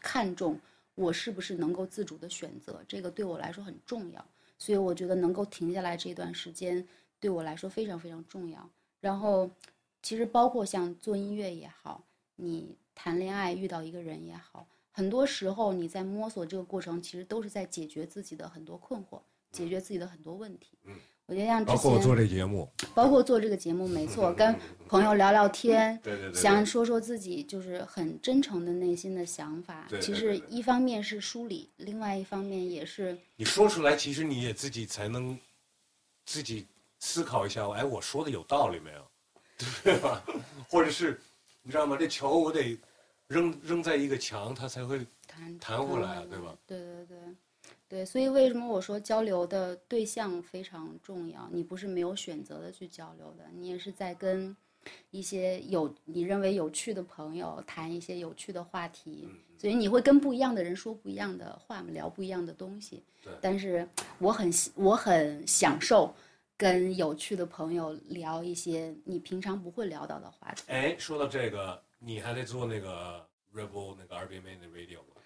看重我是不是能够自主的选择，这个对我来说很重要。所以我觉得能够停下来这段时间对我来说非常非常重要。然后，其实包括像做音乐也好，你谈恋爱遇到一个人也好，很多时候你在摸索这个过程，其实都是在解决自己的很多困惑，解决自己的很多问题。我觉得像之包括做前，这节目，包括做这个节目，没错，跟朋友聊聊天，对对对对想说说自己就是很真诚的内心的想法。其实一方面是梳理，另外一方面也是你说出来，其实你也自己才能自己思考一下，哎，我说的有道理没有，对吧？或者是你知道吗？这球我得扔扔在一个墙，它才会弹弹回来，对吧？对对对，对，所以为什么我说交流的对象非常重要？你不是没有选择的去交流的，你也是在跟一些有你认为有趣的朋友谈一些有趣的话题，所以你会跟不一样的人说不一样的话，聊不一样的东西。对但是我很喜我很享受跟有趣的朋友聊一些你平常不会聊到的话题。哎，说到这个，你还得做那个 Rebel 那个 RBMA 的 radio 吗？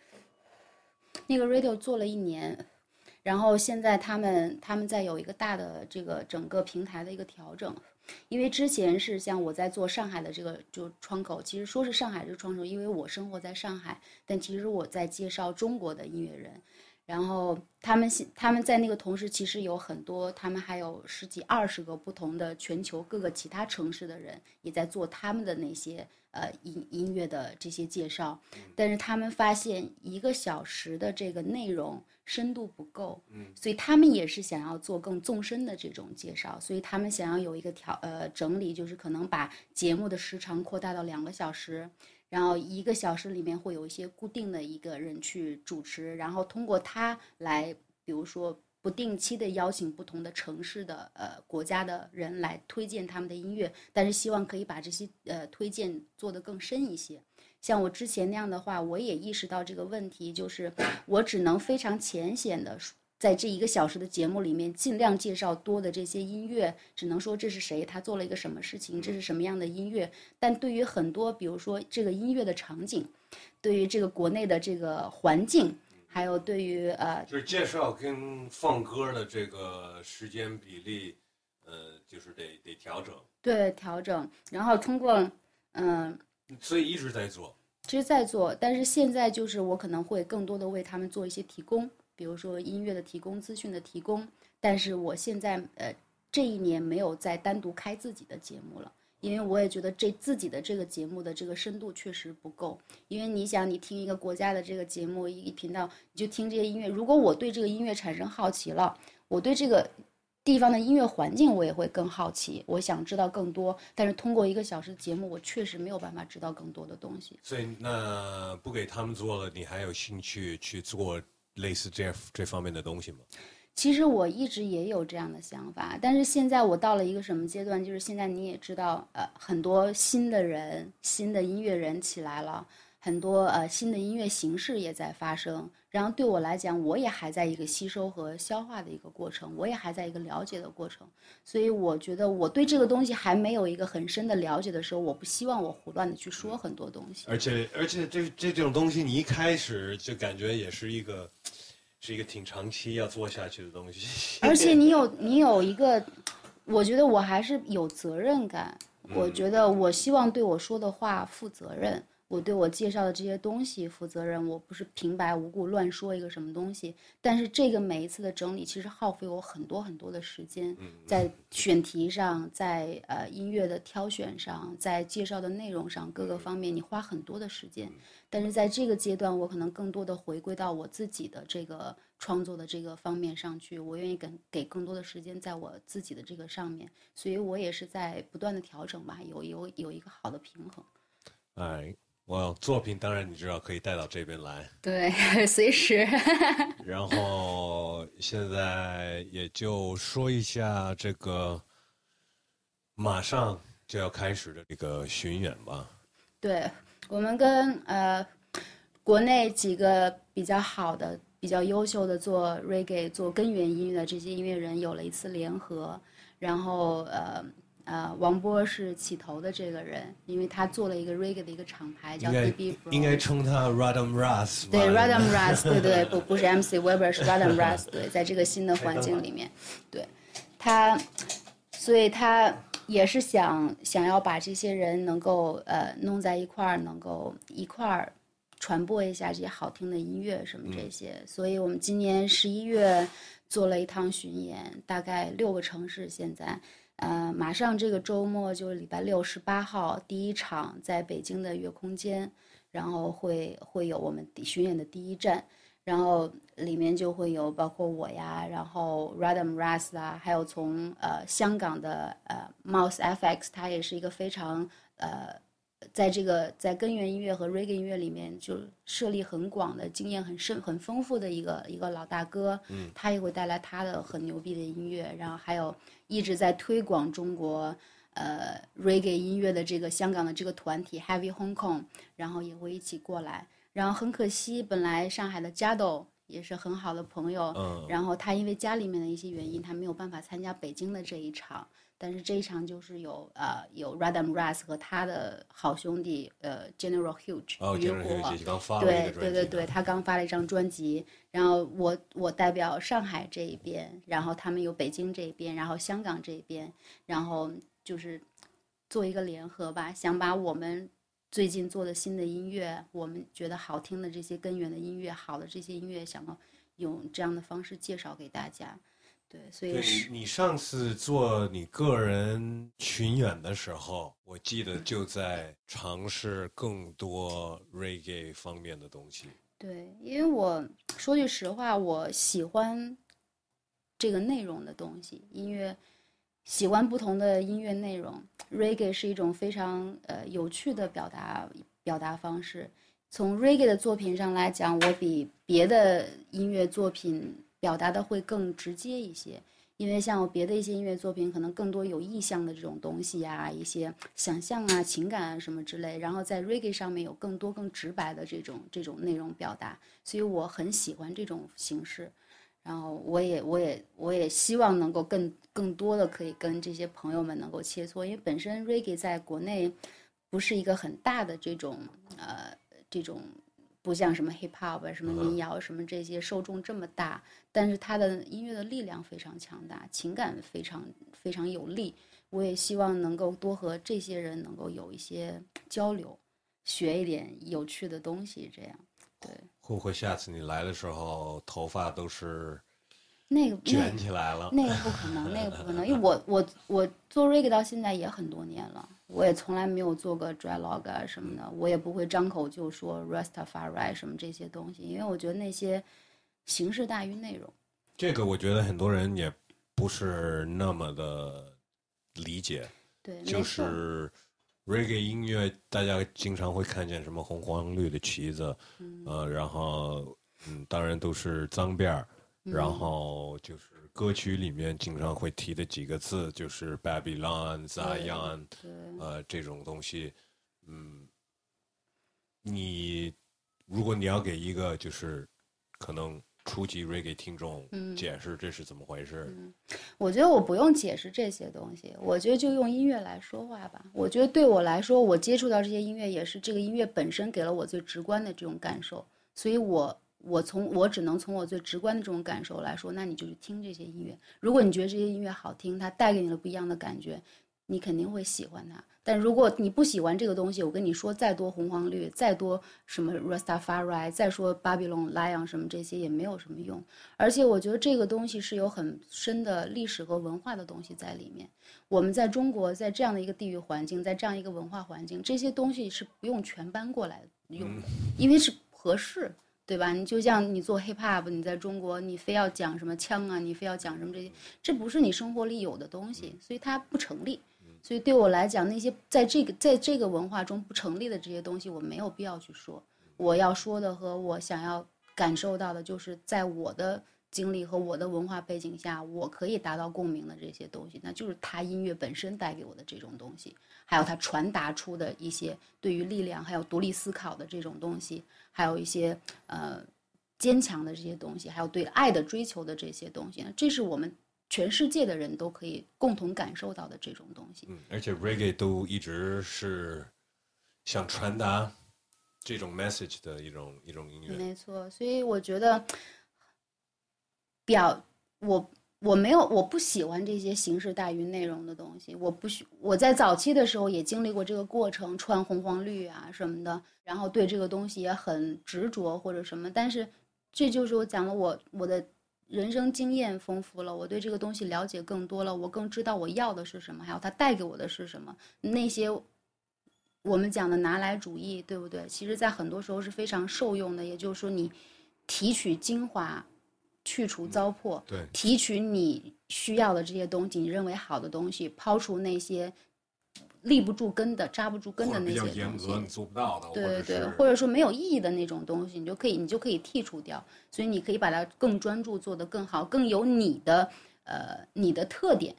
那个 radio 做了一年，然后现在他们他们在有一个大的这个整个平台的一个调整，因为之前是像我在做上海的这个就窗口，其实说是上海这个窗口，因为我生活在上海，但其实我在介绍中国的音乐人。然后他们现他们在那个同时，其实有很多，他们还有十几二十个不同的全球各个其他城市的人也在做他们的那些呃音音乐的这些介绍，但是他们发现一个小时的这个内容深度不够，嗯，所以他们也是想要做更纵深的这种介绍，所以他们想要有一个调呃整理，就是可能把节目的时长扩大到两个小时，然后一个小时里面会有一些固定的一个人去主持，然后通过他来，比如说不定期的邀请不同的城市的呃国家的人来推荐他们的音乐，但是希望可以把这些呃推荐做得更深一些。像我之前那样的话，我也意识到这个问题，就是我只能非常浅显的在这一个小时的节目里面，尽量介绍多的这些音乐，只能说这是谁，他做了一个什么事情，这是什么样的音乐。但对于很多，比如说这个音乐的场景，对于这个国内的这个环境，还有对于呃就是介绍跟放歌的这个时间比例，呃，就是得得调整，对调整，然后通过嗯。所以一直在做。其实在做，但是现在就是我可能会更多的为他们做一些提供，比如说音乐的提供、资讯的提供。但是我现在呃这一年没有再单独开自己的节目了，因为我也觉得这自己的这个节目的这个深度确实不够。因为你想，你听一个国家的这个节目，一频道，你就听这些音乐。如果我对这个音乐产生好奇了，我对这个。地方的音乐环境，我也会更好奇，我想知道更多。但是通过一个小时的节目，我确实没有办法知道更多的东西。所以，那不给他们做了，你还有兴趣去做类似这样这方面的东西吗？其实我一直也有这样的想法，但是现在我到了一个什么阶段？就是现在你也知道，呃，很多新的人、新的音乐人起来了，很多呃新的音乐形式也在发生。然后对我来讲，我也还在一个吸收和消化的一个过程，我也还在一个了解的过程，所以我觉得我对这个东西还没有一个很深的了解的时候，我不希望我胡乱的去说很多东西。而且而且这这这种东西，你一开始就感觉也是一个，是一个挺长期要做下去的东西。而且你有你有一个，我觉得我还是有责任感，我觉得我希望对我说的话负责任。我对我介绍的这些东西负责任，我不是平白无故乱说一个什么东西。但是这个每一次的整理，其实耗费我很多很多的时间，在选题上，在呃音乐的挑选上，在介绍的内容上各个方面，你花很多的时间。但是在这个阶段，我可能更多的回归到我自己的这个创作的这个方面上去，我愿意给给更多的时间在我自己的这个上面，所以我也是在不断的调整吧，有有有一个好的平衡。哎。我作品当然你知道可以带到这边来，对，随时。然后现在也就说一下这个马上就要开始的这个巡演吧。对，我们跟呃国内几个比较好的、比较优秀的做 reggae、做根源音乐的这些音乐人有了一次联合，然后呃。呃，王波是起头的这个人，因为他做了一个 reggae 的一个厂牌叫 BB。应该称他 Radam Ras。对，Radam Ras，对对，不 不是 MC Weber，是 Radam Ras。对，在这个新的环境里面，对，他，所以他也是想想要把这些人能够呃弄在一块儿，能够一块儿传播一下这些好听的音乐什么这些。所以我们今年十一月做了一趟巡演，大概六个城市现在。呃，马上这个周末就是礼拜六十八号第一场在北京的月空间，然后会会有我们巡演的第一站，然后里面就会有包括我呀，然后 Radam Ras 啊，还有从呃香港的呃 Mouse FX，他也是一个非常呃在这个在根源音乐和 reggae 音乐里面，就涉猎很广的经验很深、很丰富的一个一个老大哥，嗯，他也会带来他的很牛逼的音乐，然后还有一直在推广中国呃 reggae 音乐的这个香港的这个团体 Heavy Hong Kong，然后也会一起过来。然后很可惜，本来上海的 Jado 也是很好的朋友，嗯然后他因为家里面的一些原因，他没有办法参加北京的这一场。但是这一场就是有呃有 Radam Ras 和他的好兄弟呃 General Huge 哦，雨杰伦果姐姐刚发了对对对对，他刚发了一张专辑，然后我我代表上海这一边，然后他们有北京这一边，然后香港这一边，然后就是做一个联合吧，想把我们最近做的新的音乐，我们觉得好听的这些根源的音乐，好的这些音乐，想要用这样的方式介绍给大家。对，所以你上次做你个人巡演的时候，我记得就在尝试更多 reggae 方面的东西。对，因为我说句实话，我喜欢这个内容的东西，音乐，喜欢不同的音乐内容。Reggae 是一种非常呃有趣的表达表达方式。从 Reggae 的作品上来讲，我比别的音乐作品表达的会更直接一些。因为像别的一些音乐作品，可能更多有意向的这种东西呀、一些想象啊、情感啊什么之类。然后在 reggae 上面有更多更直白的这种这种内容表达，所以我很喜欢这种形式。然后我也我也我也希望能够更更多的可以跟这些朋友们能够切磋，因为本身 reggae 在国内不是一个很大的这种呃这种。不像什么 hip hop 啊、什么民谣、什么这些受众这么大，但是他的音乐的力量非常强大，情感非常非常有力。我也希望能够多和这些人能够有一些交流，学一点有趣的东西。这样，对，会不会下次你来的时候头发都是那个卷起来了？那个不可能，那个不可能，因为我我我做 reggae 到现在也很多年了，我也从来没有做过 dreadlock 啊什么的，我也不会张口就说 Rastafari 什么这些东西，因为我觉得那些形式大于内容。这个我觉得很多人也不是那么的理解，对，没就，是。reggae 音乐，大家经常会看见什么红黄绿的旗子，呃，然后嗯，当然都是脏辫儿，然后就是歌曲里面经常会提的几个字，就是 Babylon、Zion，对，呃，这种东西，嗯，你如果你要给一个就是可能初级 reggae 听众嗯解释这是怎么回事，我觉得我不用解释这些东西，我觉得就用音乐来说话吧。我觉得对我来说，我接触到这些音乐也是这个音乐本身给了我最直观的这种感受，所以我我从我只能从我最直观的这种感受来说，那你就去听这些音乐。如果你觉得这些音乐好听，它带给你了不一样的感觉，你肯定会喜欢它。但如果你不喜欢这个东西，我跟你说再多红黄绿，再多什么 Rastafari，再说 Babylon Lion 什么这些也没有什么用。而且我觉得这个东西是有很深的历史和文化的东西在里面。我们在中国，在这样的一个地域环境，在这样一个文化环境，这些东西是不用全搬过来用的，因为是合适。对吧？你就像你做 hip hop，你在中国，你非要讲什么枪啊，你非要讲什么这些，这不是你生活里有的东西，所以它不成立。所以对我来讲，那些在这个在这个文化中不成立的这些东西，我没有必要去说。我要说的和我想要感受到的，就是在我的经历和我的文化背景下，我可以达到共鸣的这些东西，那就是他音乐本身带给我的这种东西，还有他传达出的一些对于力量还有独立思考的这种东西，还有一些呃坚强的这些东西，还有对爱的追求的这些东西，这是我们全世界的人都可以共同感受到的这种东西。嗯，而且 reggae 都一直是想传达这种 message 的一种一种音乐。没错，所以我觉得表我我没有我不喜欢这些形式大于内容的东西。我不喜我在早期的时候也经历过这个过程，穿红黄绿啊什么的，然后对这个东西也很执着或者什么。但是这就是我讲了我我的人生经验丰富了，我对这个东西了解更多了，我更知道我要的是什么，还有它带给我的是什么。那些我们讲的拿来主义，对不对？其实，在很多时候是非常受用的。也就是说，你提取精华，去除糟粕，对，提取你需要的这些东西，你认为好的东西，抛除那些立不住根的、扎不住根的那些东西。严格，你做不到的，对对对，或者是或者说没有意义的那种东西，你就可以你就可以剔除掉，所以你可以把它更专注，做得更好，更有你的呃你的特点。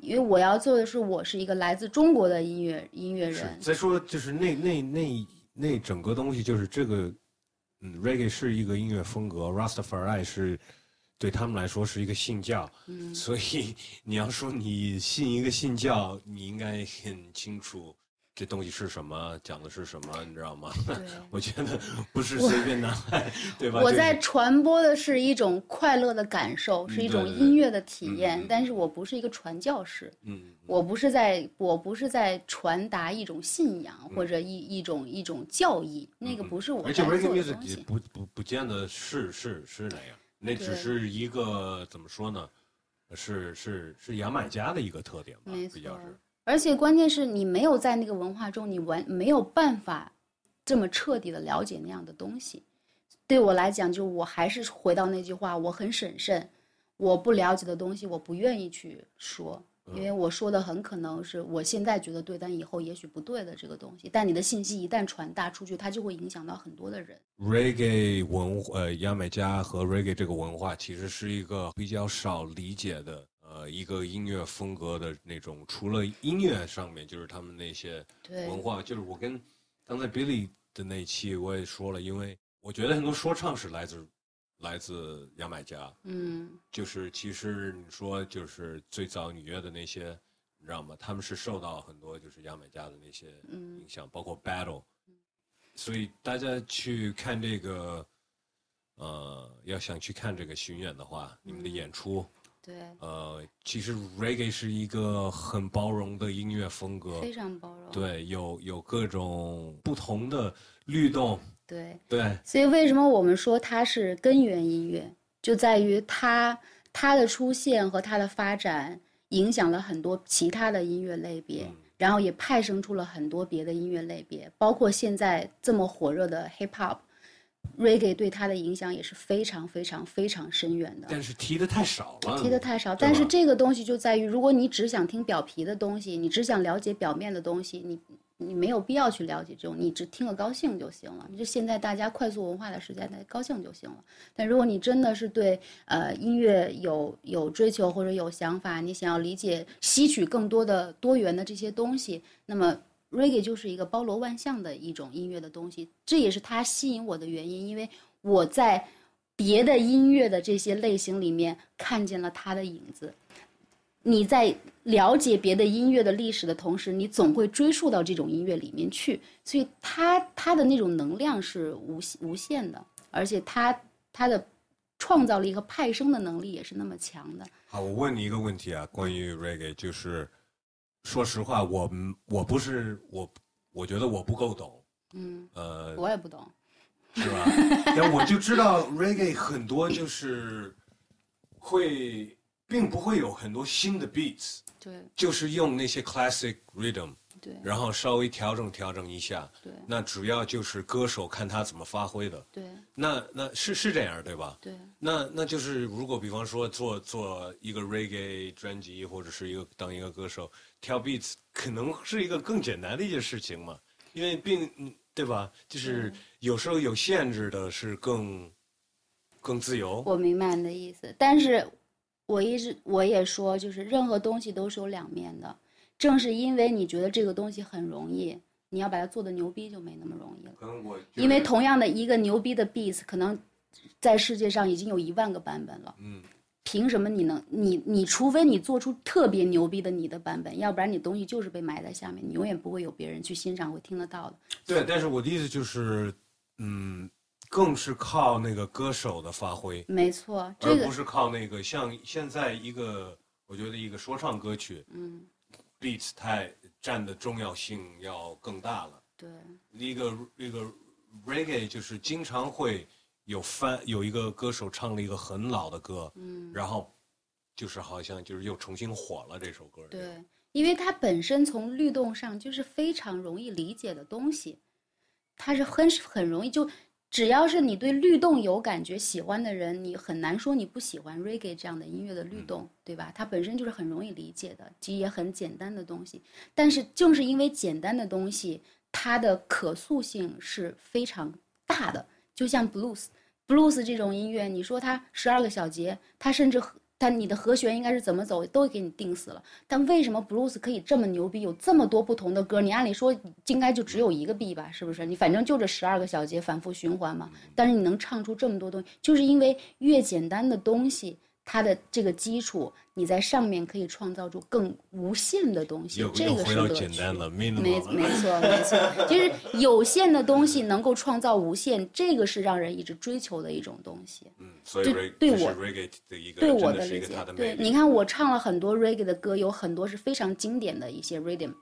因为我要做的是，我是一个来自中国的音乐音乐人，再说就是那那那那整个东西，就是这个，嗯，reggae 是一个音乐风格，Rastafari 是对他们来说是一个信教，嗯，所以你要说你信一个信教，你应该很清楚这东西是什么，讲的是什么，你知道吗？我觉得 不是随便拿来，对吧？我在传播的是一种快乐的感受，是一种音乐的体验但是我不是一个传教士，嗯，我不是在，我不是在传达一种信仰嗯或者一一种一种教义，那个不是我而且在 reggae music 东西。也不不不见得是是是那样，那只是一个怎么说呢？是是是牙买加的一个特点吧，比较是。而且关键是你没有在那个文化中，你完没有办法这么彻底的了解那样的东西。对我来讲，就我还是回到那句话，我很审慎，我不了解的东西，我不愿意去说，因为我说的很可能是我现在觉得对，但以后也许不对的这个东西。但你的信息一旦传达出去，它就会影响到很多的人。reggae 文呃牙买加和 reggae 这个文化其实是一个比较少理解的呃一个音乐风格的那种，除了音乐上面就是他们那些对文化，就是我跟刚才 Billy 的那期我也说了，因为我觉得很多说唱是来自来自牙买加，嗯，就是其实你说就是最早纽约的那些，你知道吗？他们是受到很多就是牙买加的那些嗯。影响，包括 battle，所以大家去看这个，呃，要想去看这个巡演的话，你们的演出，对，呃，其实 reggae 是一个很包容的音乐风格，非常包容。对，有有各种不同的律动，对，对，所以为什么我们说它是根源音乐，就在于它它的出现和它的发展影响了很多其他的音乐类别，嗯然后也派生出了很多别的音乐类别，包括现在这么火热的 hip hop。reggae 对它的影响也是非常非常非常深远的，但是提的太少了，提的太少。但是这个东西就在于，如果你只想听表皮的东西，你只想了解表面的东西，你你没有必要去了解这种，你只听个高兴就行了。就现在大家快速文化的时代，高兴就行了。但如果你真的是对呃音乐有有追求或者有想法，你想要理解、吸取更多的多元的这些东西，那么 reggae 就是一个包罗万象的一种音乐的东西。这也是它吸引我的原因，因为我在别的音乐的这些类型里面看见了它的影子。你在了解别的音乐的历史的同时，你总会追溯到这种音乐里面去，所以它它的那种能量是无无限的，而且它它的创造力和派生的能力也是那么强的。好，我问你一个问题啊，关于 reggae，就是说实话，我我不是我，我觉得我不够懂，嗯，呃，我也不懂。是吧？但我就知道 reggae 很多就是会，并不会有很多新的 beats，对就是用那些 classic rhythm，对然后稍微调整调整一下。对那主要就是歌手看他怎么发挥的。对那那是是这样对吧？对那那就是如果比方说做做一个 reggae 专辑，或者是一个当一个歌手挑 beats，可能是一个更简单的一件事情嘛，因为并嗯对吧？就是有时候有限制的是更更自由。我明白你的意思，但是我一直我也说，就是任何东西都是有两面的。正是因为你觉得这个东西很容易，你要把它做的牛逼就没那么容易了。可能我因为同样的一个牛逼的 beats，可能在世界上已经有一万个版本了。嗯，凭什么你能你你除非你做出特别牛逼的你的版本，要不然你东西就是被埋在下面，你永远不会有别人去欣赏会听得到的。对，但是我的意思就是，嗯，更是靠那个歌手的发挥，没错，而这个不是靠那个像现在一个，我觉得一个说唱歌曲嗯，beats 太占的重要性要更大了。对一个一个 reggae 就是经常会有翻有一个歌手唱了一个很老的歌，嗯然后就是好像就是又重新火了这首歌。对，因为它本身从律动上就是非常容易理解的东西，它是很很容易就只要是你对律动有感觉、喜欢的人，你很难说你不喜欢 reggae 这样的音乐的律动，对吧？它本身就是很容易理解的，其实也很简单的东西。但是正是因为简单的东西，它的可塑性是非常大的。就像 blues，blues 这种音乐，你说它十二个小节，它甚至。但你的和弦应该是怎么走，都给你定死了。但为什么 blues 可以这么牛逼，有这么多不同的歌？你按理说应该就只有一个 B 吧，是不是？你反正就这十二个小节反复循环嘛。但是你能唱出这么多东西，就是因为越简单的东西。它的这个基础，你在上面可以创造出更无限的东西，这个是乐趣。没没错没错，就是有限的东西能够创造无限，这个是让人一直追求的一种东西。嗯，所以对我对我的理解，对，你看我唱了很多 reggae 的歌，有很多是非常经典的一些 rhythm。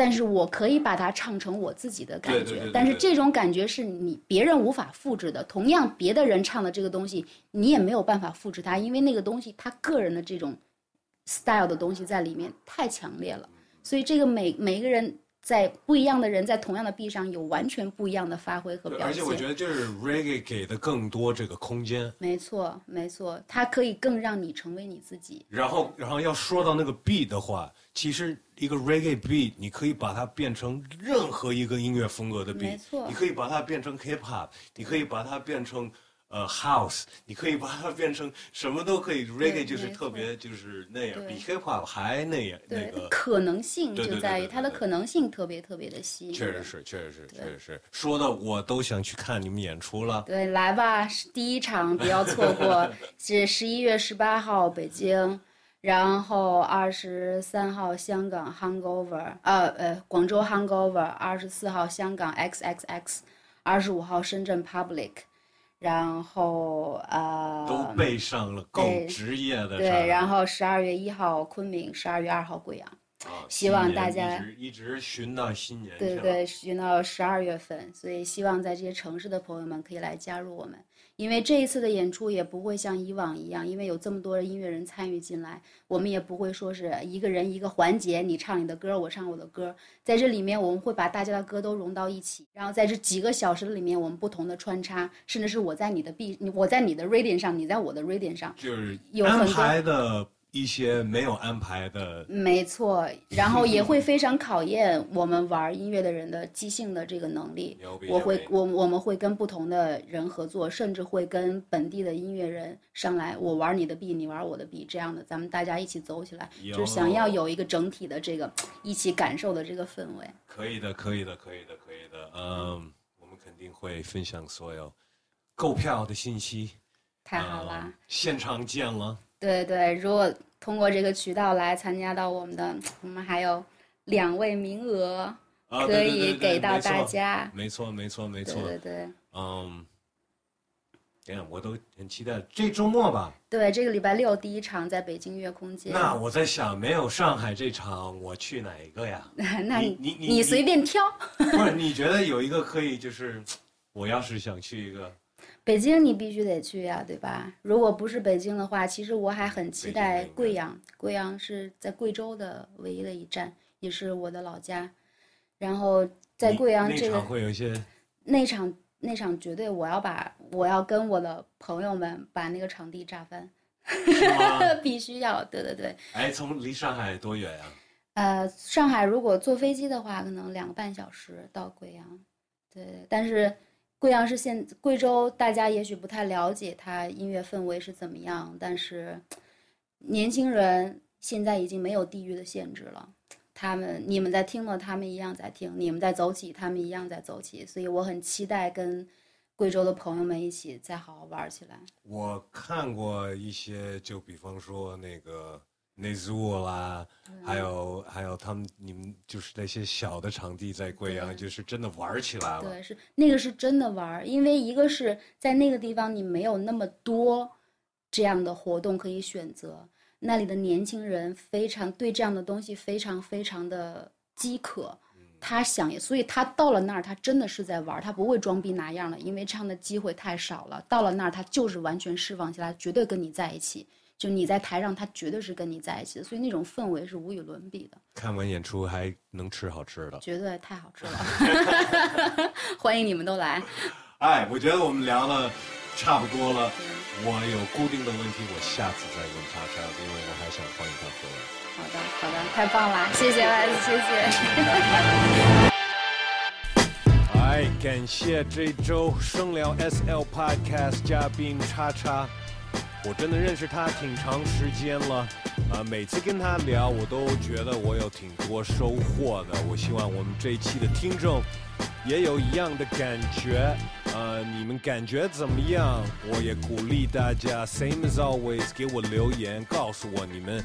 但是我可以把它唱成我自己的感觉，但是这种感觉是你别人无法复制的。同样，别的人唱的这个东西，你也没有办法复制它，因为那个东西他个人的这种 style 的东西在里面太强烈了。所以，这个每每一个人。在不一样的人在同样的币上有完全不一样的发挥和表现，而且我觉得就是 reggae 给的更多这个空间。没错，没错，它可以更让你成为你自己。然后，然后要说到那个 beat 的话，其实一个 reggae beat 你可以把它变成任何一个音乐风格的 beat，没错，你可以把它变成 hip hop，你可以把它变成。呃，house，你可以把它变成什么都可以，reggae 就是特别就是那样，比 hip hop 还那样那个可能性就在于它的可能性特别特别的吸引。确实是，确实是，确实是，说的我都想去看你们演出了。对，来吧，第一场不要错过，是十一月十八号北京，然后二十三号香港 Hangover，呃呃广州 Hangover，二十四号香港 XXX，二十五号深圳 Public。然后呃，都背上了够职业的。对，然后十二月一号昆明，十二月二号贵阳。希望大家一直一直寻到新年。对对，寻到十二月份，所以希望在这些城市的朋友们可以来加入我们。因为这一次的演出也不会像以往一样，因为有这么多的音乐人参与进来，我们也不会说是一个人一个环节，你唱你的歌，我唱我的歌，在这里面我们会把大家的歌都融到一起，然后在这几个小时里面，我们不同的穿插，甚至是我在你的 B，我在你的 reading 上，你在我的 reading 上，就是有安排的。一些没有安排的，没错，然后也会非常考验我们玩音乐的人的即兴的这个能力。我会，我我们会跟不同的人合作，甚至会跟本地的音乐人上来，我玩你的 B，，你玩我的 B，，这样的，咱们大家一起走起来，就是想要有一个整体的这个一起感受的这个氛围。可以的，可以的，可以的，可以的。嗯，我们肯定会分享所有购票的信息。太好了，现场见了。对对，如果通过这个渠道来参加到我们的，我们还有两位名额可以给到大家。没错，没错，没错。对对。嗯，天，我都很期待这周末吧。对，这个礼拜六第一场在北京月空间。那我在想，没有上海这场，我去哪一个呀？那你你你随便挑。不是，你觉得有一个可以，就是我要是想去一个。北京你必须得去呀，对吧？如果不是北京的话，其实我还很期待贵阳。贵阳是在贵州的唯一的一站，也是我的老家。然后在贵阳这个会有一些那场那场绝对我要把我要跟我的朋友们把那个场地炸翻，必须要对对对。哎，从离上海多远呀？呃，上海如果坐飞机的话，可能两个半小时到贵阳。对，但是。贵阳是现贵州，大家也许不太了解它音乐氛围是怎么样，但是年轻人现在已经没有地域的限制了。他们你们在听了，他们一样在听；你们在走起，他们一样在走起。所以我很期待跟贵州的朋友们一起再好好玩起来。我看过一些，就比方说那个。内 zoo 啦，还有还有他们你们就是那些小的场地在贵阳，就是真的玩起来了。对，是那个是真的玩，因为一个是在那个地方你没有那么多这样的活动可以选择，那里的年轻人非常对这样的东西非常非常的饥渴，他想，所以他到了那儿他真的是在玩，他不会装逼拿样了，因为这样的机会太少了。到了那儿他就是完全释放起来，绝对跟你在一起。就你在台上，他绝对是跟你在一起的，所以那种氛围是无与伦比的。看完演出还能吃好吃的，绝对太好吃了，欢迎你们都来。哎，我觉得我们聊了差不多了。我有固定的问题，我下次再问叉叉，因为我还想欢迎他回来。好的，好的，太棒了，谢谢来谢谢。哎，感谢这周声聊 SL Podcast 嘉宾叉叉，我真的认识他挺长时间了，啊，每次跟他聊，我都觉得我有挺多收获的。我希望我们这一期的听众也有一样的感觉。呃，你们感觉怎么样？我也鼓励大家，same as always，给我留言，告诉我你们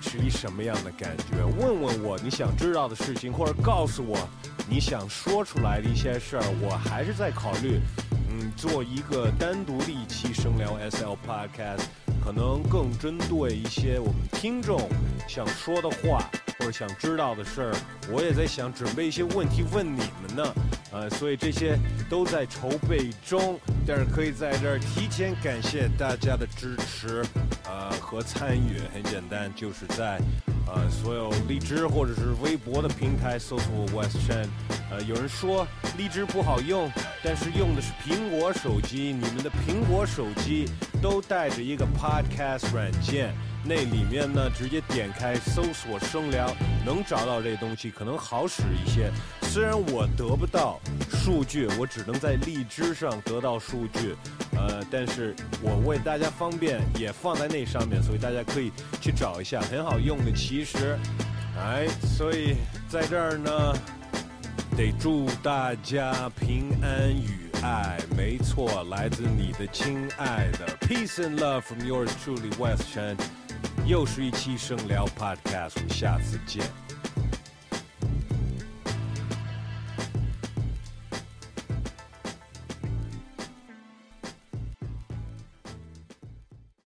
是一什么样的感觉。问问我你想知道的事情，或者告诉我你想说出来的一些事儿。我还是在考虑，做一个单独的一期声聊 SL podcast，可能更针对一些我们听众想说的话。或者想知道的事儿，我也在想准备一些问题问你们呢，呃，所以这些都在筹备中。但是可以在这儿提前感谢大家的支持，呃和参与。很简单，就是在呃所有荔枝或者是微博的平台搜索 West Chen。呃，有人说荔枝不好用，但是用的是苹果手机，你们的苹果手机都带着一个 Podcast 软件。那里面呢，直接点开搜索声聊，能找到这东西，可能好使一些。虽然我得不到数据，我只能在荔枝上得到数据，呃，但是我为大家方便也放在那上面，所以大家可以去找一下，很好用的。其实，哎，所以在这儿呢，得祝大家平安与爱。没错，来自你的亲爱的，Peace and love from yours truly, West Chen。又是一期声聊 Podcast，我们下次见。